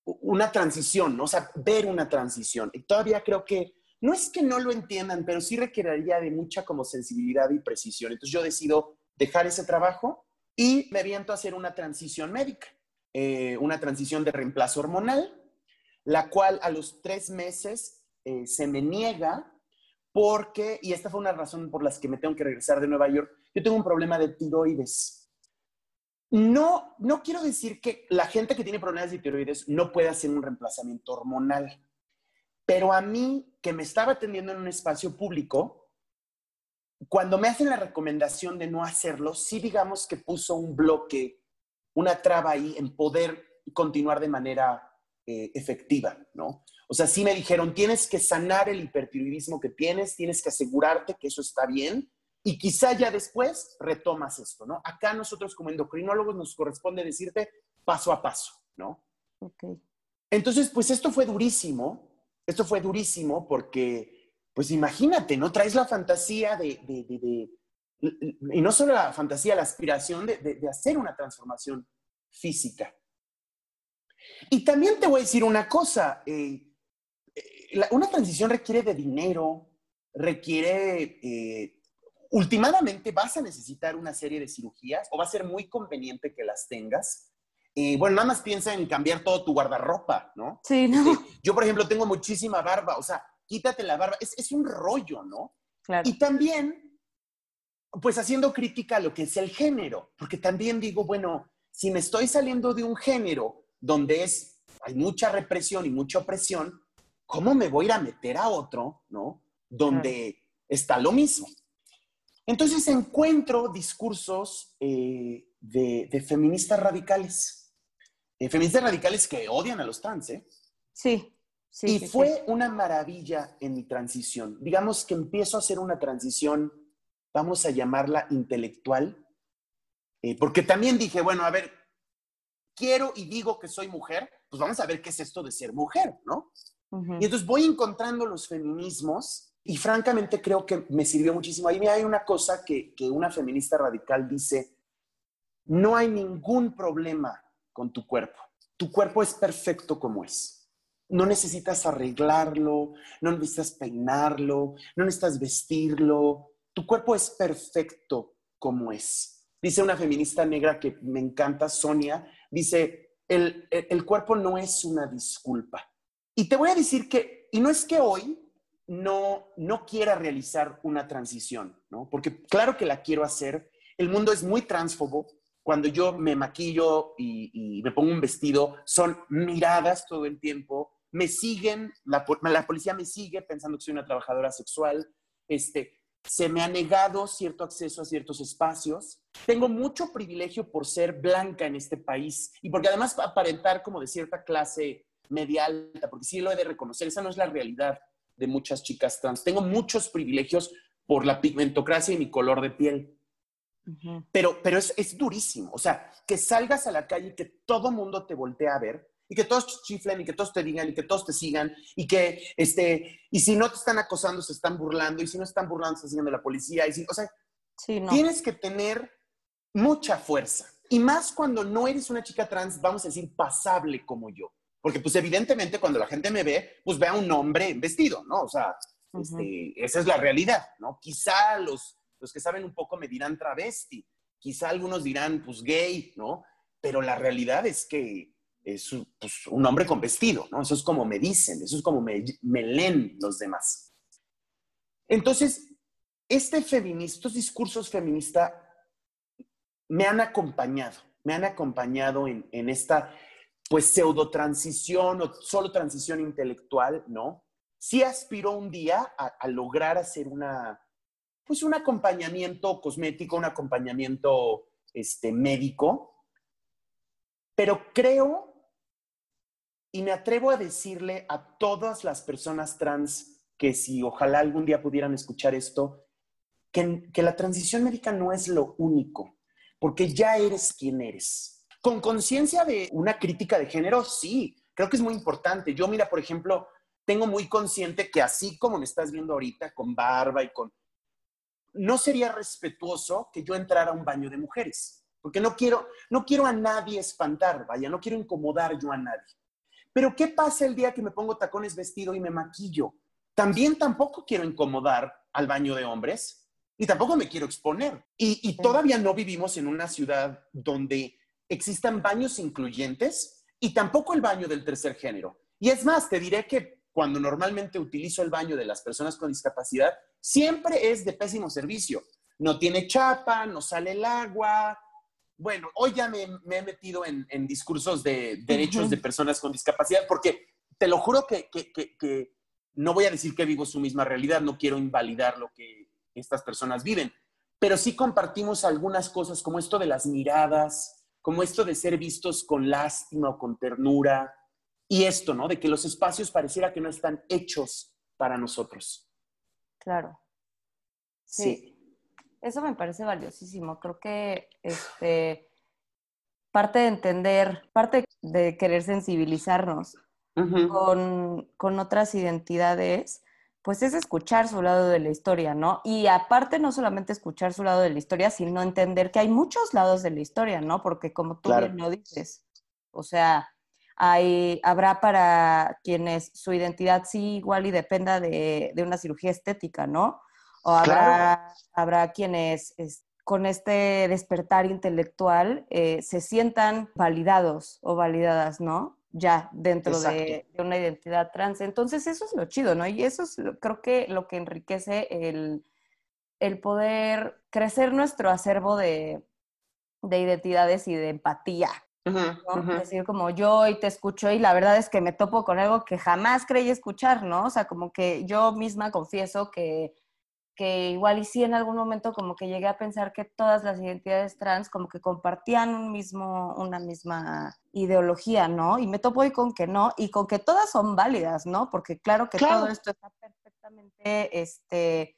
una transición, ¿no? O sea, ver una transición. Y todavía creo que, no es que no lo entiendan, pero sí requeriría de mucha como sensibilidad y precisión. Entonces yo decido dejar ese trabajo y me aviento a hacer una transición médica, eh, una transición de reemplazo hormonal, la cual a los tres meses eh, se me niega porque, y esta fue una razón por las que me tengo que regresar de Nueva York, yo tengo un problema de tiroides. No, no quiero decir que la gente que tiene problemas de tiroides no pueda hacer un reemplazamiento hormonal, pero a mí, que me estaba atendiendo en un espacio público, cuando me hacen la recomendación de no hacerlo, sí digamos que puso un bloque, una traba ahí en poder continuar de manera eh, efectiva, ¿no? O sea, sí me dijeron, tienes que sanar el hipertiroidismo que tienes, tienes que asegurarte que eso está bien y quizá ya después retomas esto, ¿no? Acá nosotros como endocrinólogos nos corresponde decirte paso a paso, ¿no? Ok. Entonces, pues esto fue durísimo, esto fue durísimo porque pues imagínate, ¿no? Traes la fantasía de, y no solo la fantasía, la aspiración de, hacer una transformación física. Y también te voy a decir una cosa, eh, eh, una transición requiere de dinero, requiere, eh, últimamente vas a necesitar una serie de cirugías o va a ser muy conveniente que las tengas. bueno, nada más piensa en cambiar todo tu guardarropa, ¿no? Sí, ¿no? yo, por ejemplo, tengo muchísima barba, o sea, quítate la barba. Es, un rollo, ¿no? Claro. Y también, pues haciendo crítica a lo que es el género, porque también digo, bueno, si me estoy saliendo de un género donde es, hay mucha represión y mucha opresión, ¿cómo me voy a ir a meter a otro, ¿no? Donde está lo mismo. Entonces encuentro discursos eh, de, feministas radicales, eh, feministas radicales que odian a los trans, ¿eh? Sí y fue una maravilla en mi transición. Digamos que empiezo a hacer una transición, vamos a llamarla intelectual, eh, porque también dije, bueno, a ver, quiero y digo que soy mujer, pues vamos a ver qué es esto de ser mujer, ¿no? Y entonces voy encontrando los feminismos y francamente creo que me sirvió muchísimo. Ahí hay una cosa que, que una feminista radical dice, no hay ningún problema con tu cuerpo. Tu cuerpo es perfecto como es. No necesitas arreglarlo, no necesitas peinarlo, no necesitas vestirlo. Tu cuerpo es perfecto como es. Dice una feminista negra que me encanta, Sonia, dice, el, el, cuerpo no es una disculpa. Y te voy a decir que, y no es que hoy no, no quiera realizar una transición, ¿no? Porque claro que la quiero hacer. El mundo es muy transfobo. Cuando yo me maquillo y, me pongo un vestido, son miradas todo el tiempo. Me siguen, la, policía me sigue pensando que soy una trabajadora sexual. Este, se me ha negado cierto acceso a ciertos espacios. Tengo mucho privilegio por ser blanca en este país y porque además aparentar como de cierta clase media alta, porque sí lo he de reconocer, esa no es la realidad de muchas chicas trans. Tengo muchos privilegios por la pigmentocracia y mi color de piel. Pero, pero es, es, durísimo. O sea, que salgas a la calle y que todo mundo te voltee a ver y que todos chiflen y que todos te digan y que todos te sigan y que, este, y si no te están acosando, se están burlando y si no están burlando, se siguiendo la policía. Y si, o sea, tienes que tener mucha fuerza. Y más cuando no eres una chica trans, vamos a decir, pasable como yo. Porque pues evidentemente cuando la gente me ve, pues ve a un hombre vestido, ¿no? O sea, este, esa es la realidad, ¿no? Quizá los, los que saben un poco me dirán travesti, quizá algunos dirán pues gay, ¿no? Pero la realidad es que es un, pues, un hombre con vestido, ¿no? Eso es como me dicen, eso es como me, me leen los demás. Entonces, este feminismo, estos discursos feministas me han acompañado, me han acompañado en, en esta, pues, pseudo transición o solo transición intelectual, ¿no? Sí aspiro un día a, a lograr hacer una, pues, un acompañamiento cosmético, un acompañamiento este, médico, pero creo y me atrevo a decirle a todas las personas trans que si ojalá algún día pudieran escuchar esto, que, que la transición médica no es lo único, porque ya eres quien eres. Con conciencia de una crítica de género, sí, creo que es muy importante. Yo, mira, por ejemplo, tengo muy consciente que así como me estás viendo ahorita, con barba y con... No sería respetuoso que yo entrara a un baño de mujeres, porque no quiero, no quiero a nadie espantar, vaya, no quiero incomodar yo a nadie. Pero ¿qué pasa el día que me pongo tacones vestido y me maquillo? También tampoco quiero incomodar al baño de hombres y tampoco me quiero exponer. Y, todavía no vivimos en una ciudad donde existan baños incluyentes y tampoco el baño del tercer género. Y es más, te diré que cuando normalmente utilizo el baño de las personas con discapacidad, siempre es de pésimo servicio. No tiene chapa, no sale el agua, bueno, hoy ya me, he metido en, discursos de derechos de personas con discapacidad, porque te lo juro que, no voy a decir que vivo su misma realidad, no quiero invalidar lo que estas personas viven, pero sí compartimos algunas cosas como esto de las miradas, como esto de ser vistos con lástima o con ternura, y esto, ¿no? De que los espacios pareciera que no están hechos para nosotros. Claro. sí. Eso me parece valiosísimo. Creo que este, parte de entender, parte de querer sensibilizarnos con, con, otras identidades, pues es escuchar su lado de la historia, ¿no? Y aparte no solamente escuchar su lado de la historia, sino entender que hay muchos lados de la historia, ¿no? Porque como tú bien lo dices, o sea, hay, habrá para quienes su identidad sí igual y dependa de, de una cirugía estética, ¿no? O habrá, habrá quienes con este despertar intelectual eh, se sientan validados o validadas, ¿no? Ya dentro de, una identidad trans. Entonces, eso es lo chido, ¿no? Y eso es, creo que, lo que enriquece el, poder crecer nuestro acervo de, identidades y de empatía. Es decir, como yo hoy te escucho y la verdad es que me topo con algo que jamás creí escuchar, ¿no? O sea, como que yo misma confieso que que igual y sí en algún momento como que llegué a pensar que todas las identidades trans como que compartían un mismo, una misma ideología, ¿no? Y me topo hoy con que no, y con que todas son válidas, ¿no? Porque claro que todo esto está perfectamente este,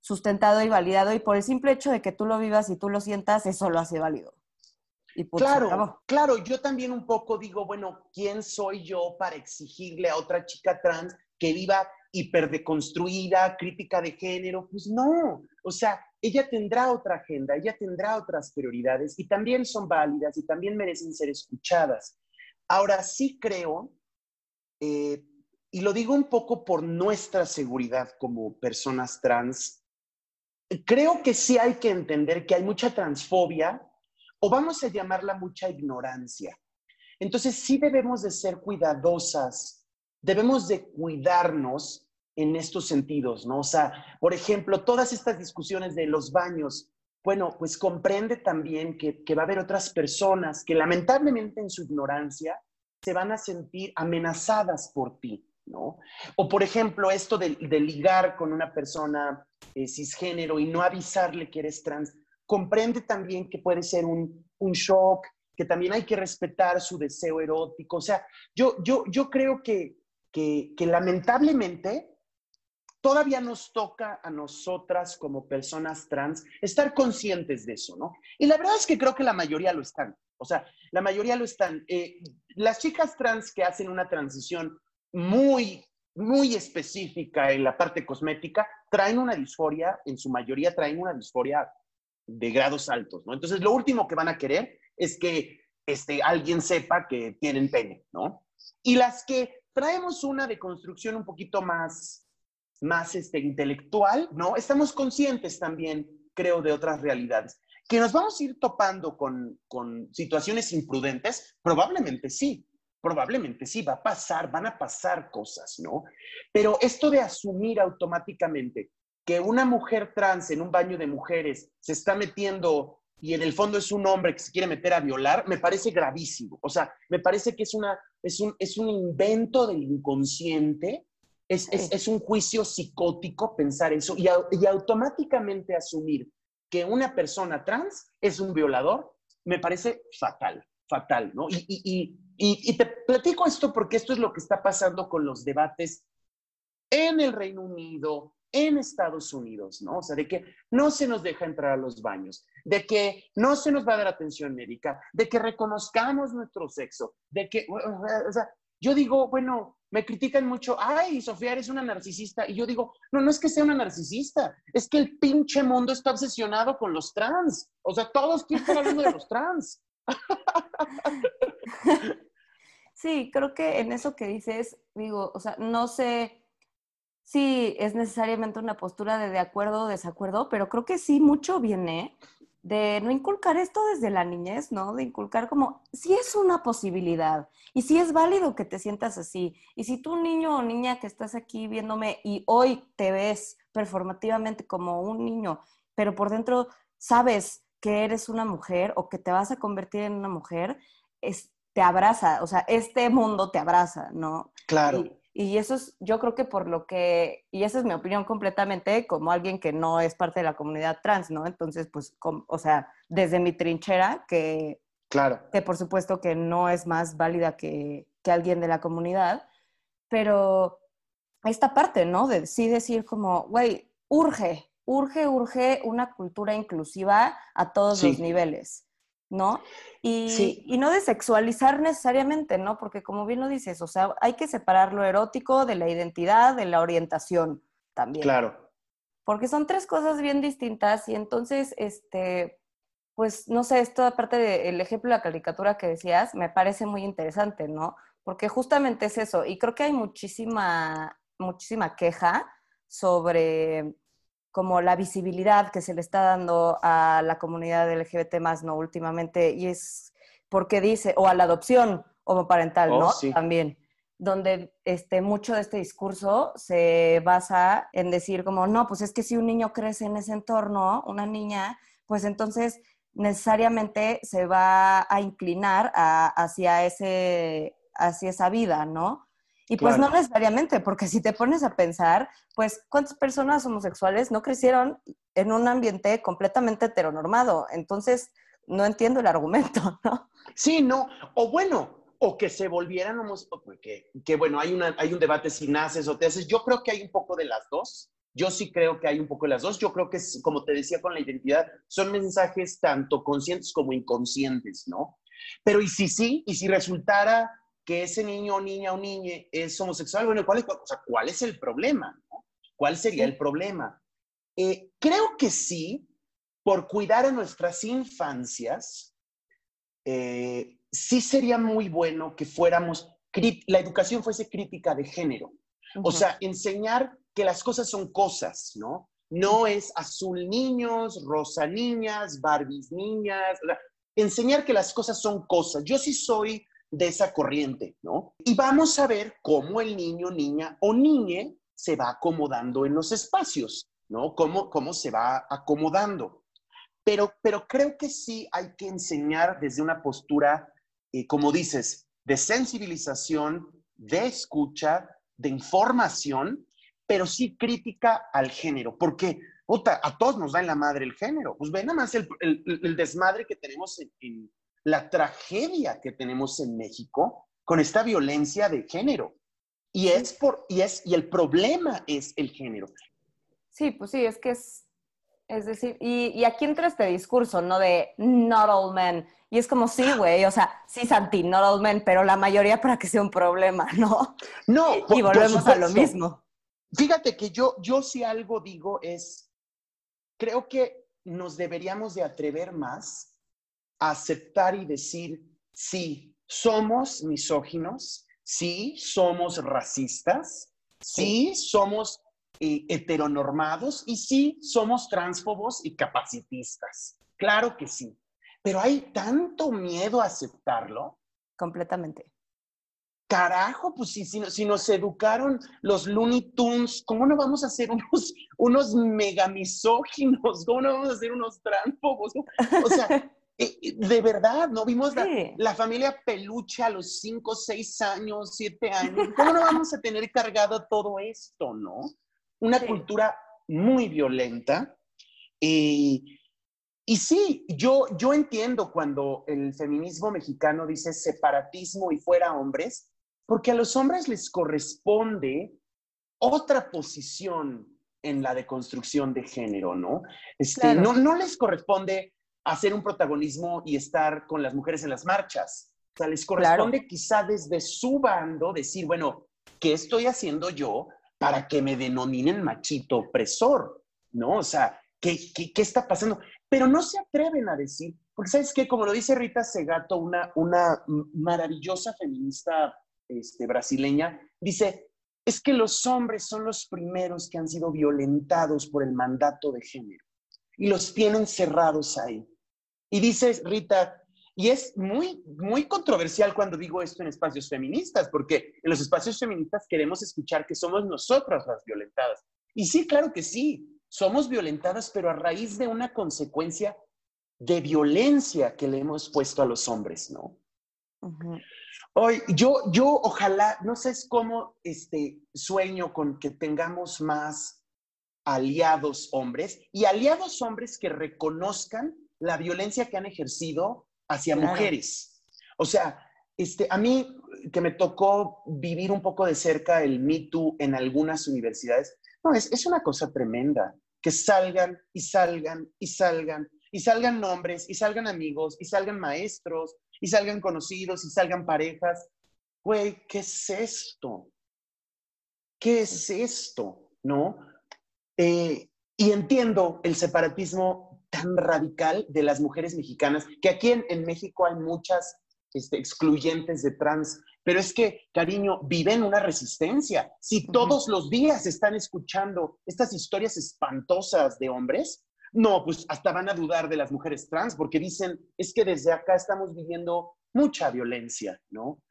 sustentado y validado, y por el simple hecho de que tú lo vivas y tú lo sientas, eso lo hace válido. Y claro, claro, yo también un poco digo, bueno, ¿quién soy yo para exigirle a otra chica trans que viva hiperdeconstruida, crítica de género, pues no, o sea, ella tendrá otra agenda, ella tendrá otras prioridades y también son válidas y también merecen ser escuchadas. Ahora sí creo, eh, y lo digo un poco por nuestra seguridad como personas trans, creo que sí hay que entender que hay mucha transfobia o vamos a llamarla mucha ignorancia. Entonces sí debemos de ser cuidadosas, debemos de cuidarnos en estos sentidos, ¿no? O sea, por ejemplo, todas estas discusiones de los baños, bueno, pues comprende también que, va a haber otras personas que lamentablemente en su ignorancia se van a sentir amenazadas por ti, ¿no? O por ejemplo, esto de, ligar con una persona eh, cisgénero y no avisarle que eres trans, comprende también que puede ser un, shock, que también hay que respetar su deseo erótico. O sea, yo, yo, yo creo que, que, que lamentablemente todavía nos toca a nosotras como personas trans estar conscientes de eso, ¿no? Y la verdad es que creo que la mayoría lo están. O sea, la mayoría lo están. Eh, las chicas trans que hacen una transición muy, muy específica en la parte cosmética, traen una disforia, en su mayoría traen una disforia de grados altos, ¿no? Entonces, lo último que van a querer es que este, alguien sepa que tienen pene, ¿no? Y las que traemos una deconstrucción un poquito más más este, intelectual, ¿no? Estamos conscientes también, creo, de otras realidades. ¿Que nos vamos a ir topando con, con situaciones imprudentes? Probablemente sí, probablemente sí, va a pasar, van a pasar cosas, ¿no? Pero esto de asumir automáticamente que una mujer trans en un baño de mujeres se está metiendo y en el fondo es un hombre que se quiere meter a violar, me parece gravísimo. O sea, me parece que es, una, es, un, es un invento del inconsciente es, un juicio psicótico pensar eso y, automáticamente asumir que una persona trans es un violador, me parece fatal, fatal, ¿no? Y, y, te platico esto porque esto es lo que está pasando con los debates en el Reino Unido, en Estados Unidos, ¿no? O sea, de que no se nos deja entrar a los baños, de que no se nos va a dar atención médica, de que reconozcamos nuestro sexo, de que, o sea, yo digo, bueno, me critican mucho, ay, Sofía, eres una narcisista. Y yo digo, no, no es que sea una narcisista, es que el pinche mundo está obsesionado con los trans. O sea, todos quieren estar hablando de los trans. [laughs] Sí, creo que en eso que dices, digo, o sea, no sé si es necesariamente una postura de de acuerdo o desacuerdo, pero creo que sí mucho viene de no inculcar esto desde la niñez, ¿no? De inculcar como, si es una posibilidad y si es válido que te sientas así. Y si tú, niño o niña que estás aquí viéndome y hoy te ves performativamente como un niño, pero por dentro sabes que eres una mujer o que te vas a convertir en una mujer, es, te abraza, o sea, este mundo te abraza, ¿no? Claro. Y eso es, yo creo que por lo que, y esa es mi opinión completamente, como alguien que no es parte de la comunidad trans, ¿no? Entonces, pues, o sea, desde mi trinchera, que, claro. que por supuesto que no es más válida que, que alguien de la comunidad, pero esta parte, ¿no? De sí decir como, güey, urge, urge, urge una cultura inclusiva a todos los niveles. ¿No? Y, y, no de sexualizar necesariamente, ¿no? Porque como bien lo dices, o sea, hay que separar lo erótico de la identidad, de la orientación también. Claro. Porque son tres cosas bien distintas y entonces, este, pues, no sé, esto aparte del ejemplo de la caricatura que decías, me parece muy interesante, ¿no? Porque justamente es eso, y creo que hay muchísima, muchísima queja sobre como la visibilidad que se le está dando a la comunidad LGBT más, ¿no? Últimamente, y es porque dice, o a la adopción homoparental, oh, ¿no? También, donde este, mucho de este discurso se basa en decir como, no, pues es que si un niño crece en ese entorno, una niña, pues entonces necesariamente se va a inclinar hacia, ese, hacia esa vida, ¿no? Y pues no necesariamente, porque si te pones a pensar, pues cuántas personas homosexuales no crecieron en un ambiente completamente heteronormado. Entonces, no entiendo el argumento, [laughs] ¿no? Sí, no. O bueno, o que se volvieran homosexuales, que, que bueno, hay, una, hay un debate si naces o te haces. Yo creo que hay un poco de las dos. Yo sí creo que hay un poco de las dos. Yo creo que, como te decía con la identidad, son mensajes tanto conscientes como inconscientes, ¿no? Pero y si sí, y si resultara que ese niño o niña o niña es homosexual, bueno, ¿cuál es, ¿cuál es el problema? ¿Cuál sería el problema? Eh, creo que sí, por cuidar a nuestras infancias, eh, sí sería muy bueno que fuéramos, la educación fuese crítica de género. O sea, enseñar que las cosas son cosas, ¿no? No es azul niños, rosa niñas, Barbies niñas. Enseñar que las cosas son cosas. Yo sí soy de esa corriente, ¿no? Y vamos a ver cómo el niño, niña o niñe se va acomodando en los espacios, ¿no? Cómo, cómo se va acomodando. Pero, pero creo que sí hay que enseñar desde una postura, eh, como dices, de sensibilización, de escucha, de información, pero sí crítica al género, porque a todos nos da en la madre el género. Pues ve nada más el, desmadre que tenemos en, la tragedia que tenemos en México con esta violencia de género. Y es por, y es, y el problema es el género. Sí, pues sí, es que es, es decir, y, y aquí entra este discurso, ¿no? De not all men. Y es como, sí, güey, o sea, sí, Santi, not all men, pero la mayoría para que sea un problema, [laughs] ¿no? No, y, y volvemos a lo mismo. Fíjate que yo, yo si algo digo es, creo que nos deberíamos de atrever más aceptar y decir, sí, somos misóginos, sí, somos racistas, sí, somos eh, heteronormados y sí, somos transfobos y capacitistas. Claro que sí, pero hay tanto miedo a aceptarlo. Completamente carajo, pues si, si, nos educaron los Looney Tunes, ¿cómo no vamos a ser unos, unos megamisóginos? ¿Cómo no vamos a ser unos tránsfobos? O sea, [laughs] eh, eh, de verdad, ¿no? Vimos la, familia peluche a los 5, 6 años, 7 años. ¿Cómo no vamos a tener cargado todo esto, no? Una cultura muy violenta. Y, y sí, yo, yo entiendo cuando el feminismo mexicano dice separatismo y fuera hombres, porque a los hombres les corresponde otra posición en la deconstrucción de género, ¿no? Este, no, no les corresponde hacer un protagonismo y estar con las mujeres en las marchas. O sea, les corresponde quizá desde su bando decir, bueno, ¿qué estoy haciendo yo para que me denominen machito opresor? ¿No? O sea, ¿qué, qué, está pasando? Pero no se atreven a decir, porque sabes qué, como lo dice Rita Segato, una, una maravillosa feminista este, brasileña, dice, es que los hombres son los primeros que han sido violentados por el mandato de género y los tienen cerrados ahí. Y dice Rita, y es muy, muy controversial cuando digo esto en espacios feministas, porque en los espacios feministas queremos escuchar que somos nosotras las violentadas. Y sí, claro que sí, somos violentadas, pero a raíz de una consecuencia de violencia que le hemos puesto a los hombres, ¿no? Hoy, yo, yo ojalá, no sé cómo este, sueño con que tengamos más aliados hombres y aliados hombres que reconozcan la violencia que han ejercido hacia mujeres. O sea, este, a mí que me tocó vivir un poco de cerca el Me Too en algunas universidades, no, es, es una cosa tremenda, que salgan y salgan y salgan y salgan nombres y salgan amigos y salgan maestros y salgan conocidos y salgan parejas. Güey, ¿qué es esto? ¿Qué es esto? ¿No? Eh, y entiendo el separatismo tan radical de las mujeres mexicanas, que aquí en, México hay muchas este, excluyentes de trans, pero es que, cariño, viven una resistencia. Si todos los días están escuchando estas historias espantosas de hombres, no, pues hasta van a dudar de las mujeres trans porque dicen, es que desde acá estamos viviendo mucha violencia, ¿no?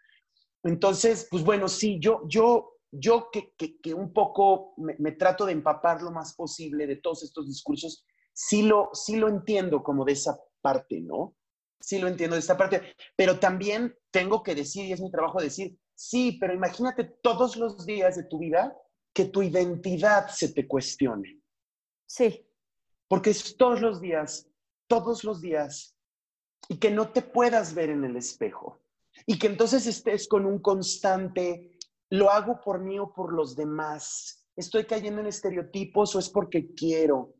Entonces, pues bueno, sí, yo, yo, yo que, que, un poco me, trato de empapar lo más posible de todos estos discursos, sí lo, sí lo entiendo como de esa parte, ¿no? Sí lo entiendo de esta parte, pero también tengo que decir, y es mi trabajo decir, sí, pero imagínate todos los días de tu vida que tu identidad se te cuestione. Sí. Porque es todos los días, todos los días, y que no te puedas ver en el espejo. Y que entonces estés con un constante, lo hago por mí o por los demás. Estoy cayendo en estereotipos o es porque quiero.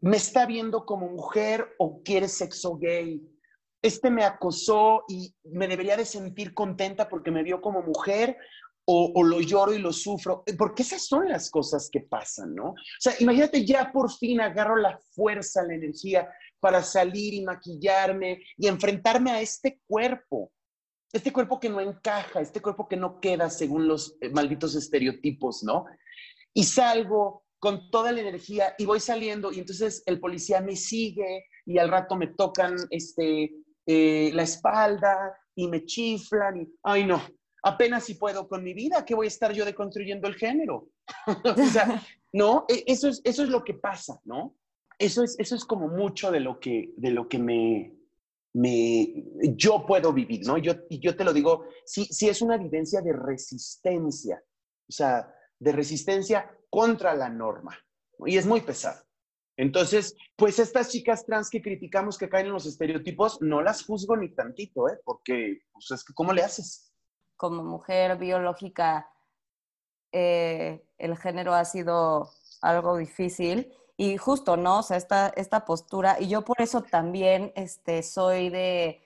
Me está viendo como mujer o quiere sexo gay. Este me acosó y me debería de sentir contenta porque me vio como mujer o, lo lloro y lo sufro, porque esas son las cosas que pasan, ¿no? O sea, imagínate, ya por fin agarro la fuerza, la energía para salir y maquillarme y enfrentarme a este cuerpo, este cuerpo que no encaja, este cuerpo que no queda según los eh, malditos estereotipos, ¿no? Y salgo con toda la energía y voy saliendo y entonces el policía me sigue y al rato me tocan este, eh, la espalda y me chiflan y, ay no, apenas si puedo con mi vida, ¿qué voy a estar yo deconstruyendo el género? [laughs] o sea, no, e, eso es, eso es lo que pasa, ¿no? Eso es, eso es como mucho de lo que, de lo que me, me, yo puedo vivir, ¿no? Yo, y yo te lo digo, sí, sí es una vivencia de resistencia, o sea, de resistencia contra la norma, y es muy pesado. Entonces, pues estas chicas trans que criticamos que caen en los estereotipos, no las juzgo ni tantito, ¿eh? Porque, pues es que, ¿cómo le haces? Como mujer biológica, eh, el género ha sido algo difícil y justo, ¿no? O sea, esta, esta postura, y yo por eso también este, soy de,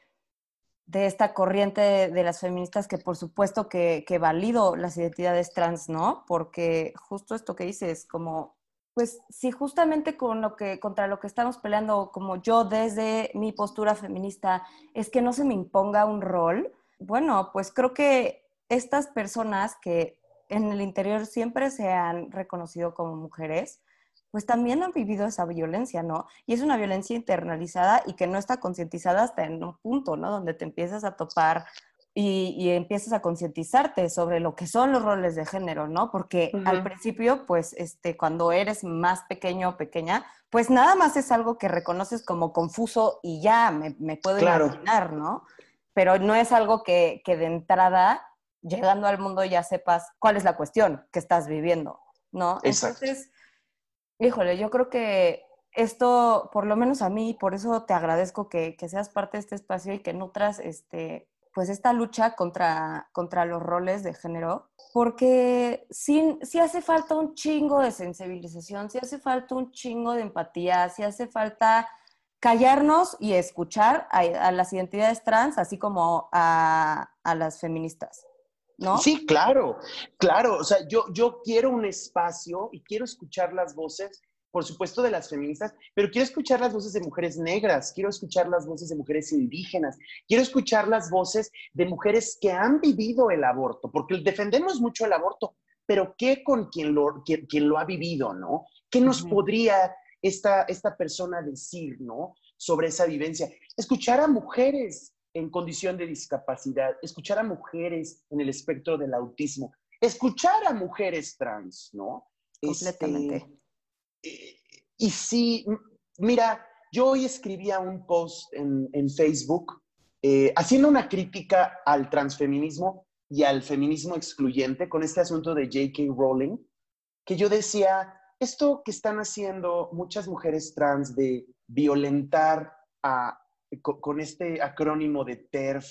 de esta corriente de, las feministas que por supuesto que, que valido las identidades trans, ¿no? Porque justo esto que dices, como pues sí, justamente con lo que, contra lo que estamos peleando, como yo desde mi postura feminista, es que no se me imponga un rol. Bueno, pues creo que estas personas que en el interior siempre se han reconocido como mujeres, pues también han vivido esa violencia, ¿no? Y es una violencia internalizada y que no está concientizada hasta en un punto, ¿no? Donde te empiezas a topar y, empiezas a concientizarte sobre lo que son los roles de género, ¿no? Porque al principio, pues, este, cuando eres más pequeño o pequeña, pues nada más es algo que reconoces como confuso y ya me, puedo imaginar, ¿no? Pero no es algo que, que de entrada, llegando al mundo, ya sepas cuál es la cuestión que estás viviendo, ¿no? Entonces, híjole, yo creo que esto, por lo menos a mí, por eso te agradezco que, seas parte de este espacio y que nutras este, pues esta lucha contra, contra los roles de género, porque sí, hace falta un chingo de sensibilización, sí hace falta un chingo de empatía, sí hace falta callarnos y escuchar a, las identidades trans, así como a, a, las feministas. ¿No? Sí, claro, claro. O sea, yo, yo quiero un espacio y quiero escuchar las voces por supuesto, de las feministas, pero quiero escuchar las voces de mujeres negras, quiero escuchar las voces de mujeres indígenas, quiero escuchar las voces de mujeres que han vivido el aborto, porque defendemos mucho el aborto, pero ¿qué con quien lo, quien, lo ha vivido, no? ¿Qué nos podría esta, esta persona decir, no? Sobre esa vivencia. Escuchar a mujeres en condición de discapacidad, escuchar a mujeres en el espectro del autismo, escuchar a mujeres trans, ¿no? Completamente. Este, y sí, mira, yo hoy escribía un post en, Facebook eh, haciendo una crítica al transfeminismo y al feminismo excluyente con este asunto de J.K. Rowling, que yo decía, esto que están haciendo muchas mujeres trans de violentar a, con, este acrónimo de TERF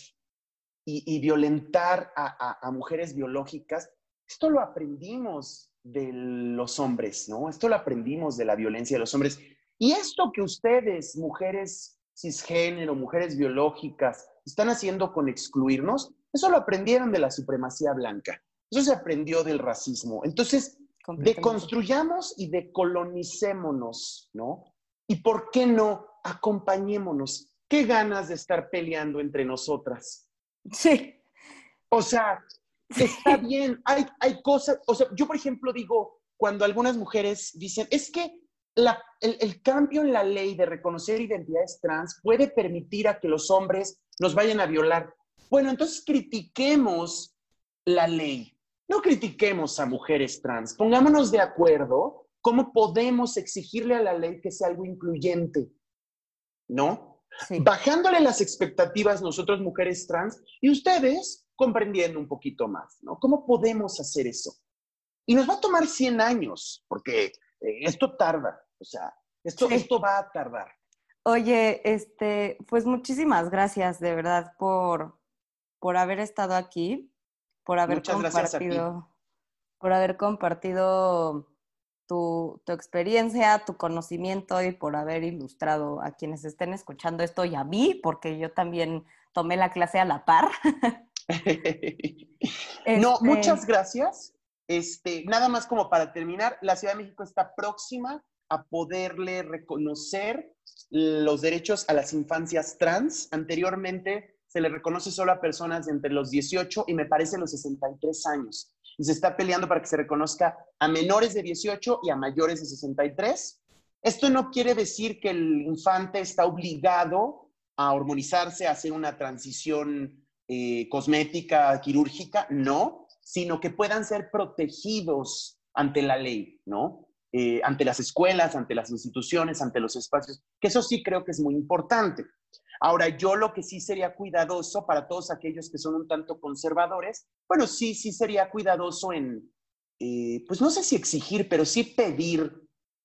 y, violentar a mujeres biológicas, esto lo aprendimos de los hombres, ¿no? Esto lo aprendimos de la violencia de los hombres. Y esto que ustedes, mujeres cisgénero, mujeres biológicas, están haciendo con excluirnos, eso lo aprendieron de la supremacía blanca. Eso se aprendió del racismo. Entonces, deconstruyamos y decolonicémonos, ¿no? Y por qué no acompañémonos. Qué ganas de estar peleando entre nosotras. Sí. O sea, está bien, hay, hay cosas, o sea, yo por ejemplo digo, cuando algunas mujeres dicen, es que el, cambio en la ley de reconocer identidades trans puede permitir a que los hombres nos vayan a violar. Bueno, entonces critiquemos la ley, no critiquemos a mujeres trans, pongámonos de acuerdo cómo podemos exigirle a la ley que sea algo incluyente, ¿no? Bajándole las expectativas nosotros mujeres trans y ustedes comprendiendo un poquito más, ¿no? ¿Cómo podemos hacer eso? Y nos va a tomar 100 años, porque eh, esto tarda, o sea, esto, esto va a tardar. Oye, este, pues muchísimas gracias de verdad por, por haber estado aquí, por haber compartido, por haber compartido tu, tu, experiencia, tu conocimiento y por haber ilustrado a quienes estén escuchando esto y a mí, porque yo también tomé la clase a la par. [laughs] No, este muchas gracias. Este, nada más como para terminar, la Ciudad de México está próxima a poderle reconocer los derechos a las infancias trans. Anteriormente se le reconoce solo a personas de entre los 18 y me parece los 63 años. Y se está peleando para que se reconozca a menores de 18 y a mayores de 63. Esto no quiere decir que el infante está obligado a hormonizarse, a hacer una transición eh, cosmética, quirúrgica, no, sino que puedan ser protegidos ante la ley, ¿no? Eh, ante las escuelas, ante las instituciones, ante los espacios, que eso sí creo que es muy importante. Ahora, yo lo que sí sería cuidadoso para todos aquellos que son un tanto conservadores, bueno, sí, sí sería cuidadoso en, eh, pues no sé si exigir, pero sí pedir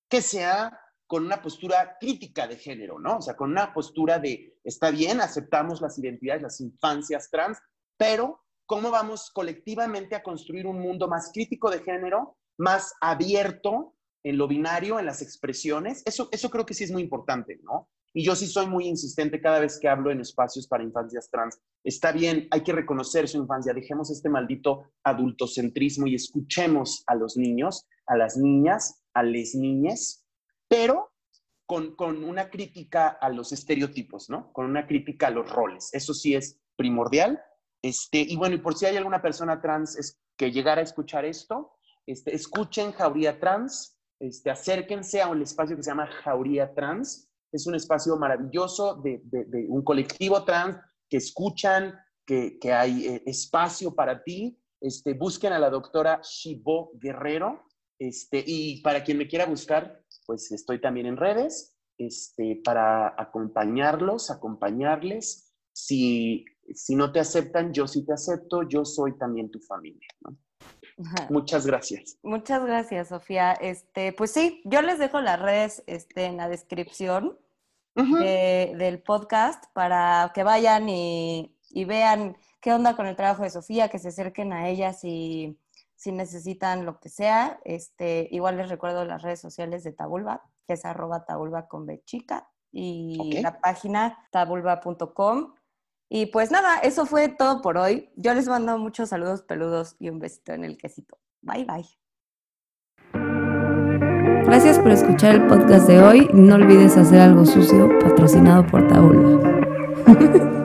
que sea con una postura crítica de género, ¿no? O sea, con una postura de, está bien, aceptamos las identidades, las infancias trans, pero ¿cómo vamos colectivamente a construir un mundo más crítico de género, más abierto en lo binario, en las expresiones? Eso, eso creo que sí es muy importante, ¿no? Y yo sí soy muy insistente cada vez que hablo en espacios para infancias trans. Está bien, hay que reconocer su infancia, dejemos este maldito adultocentrismo y escuchemos a los niños, a las niñas, a las niñas, pero con, con, una crítica a los estereotipos, ¿no? Con una crítica a los roles. Eso sí es primordial. Este, y bueno, y por si hay alguna persona trans que llegara a escuchar esto, este, escuchen Jauría Trans, este, acérquense a un espacio que se llama Jauría Trans. Es un espacio maravilloso de, un colectivo trans que escuchan, que, hay eh, espacio para ti. Este, busquen a la doctora Shibo Guerrero. Este, y para quien me quiera buscar, pues estoy también en redes este, para acompañarlos, acompañarles. Si, si no te aceptan, yo sí te acepto, yo soy también tu familia. Muchas gracias. Muchas gracias, Sofía. Este, pues sí, yo les dejo las redes este, en la descripción del podcast para que vayan y, y, vean qué onda con el trabajo de Sofía, que se acerquen a ella si, si necesitan lo que sea. Este, igual les recuerdo las redes sociales de Tabulba, que es arroba tabulba con B chica, y la página tabulba.com. Y pues nada, eso fue todo por hoy. Yo les mando muchos saludos peludos y un besito en el quesito. Bye bye. Gracias por escuchar el podcast de hoy. No olvides hacer algo sucio patrocinado por Tabulba. [laughs]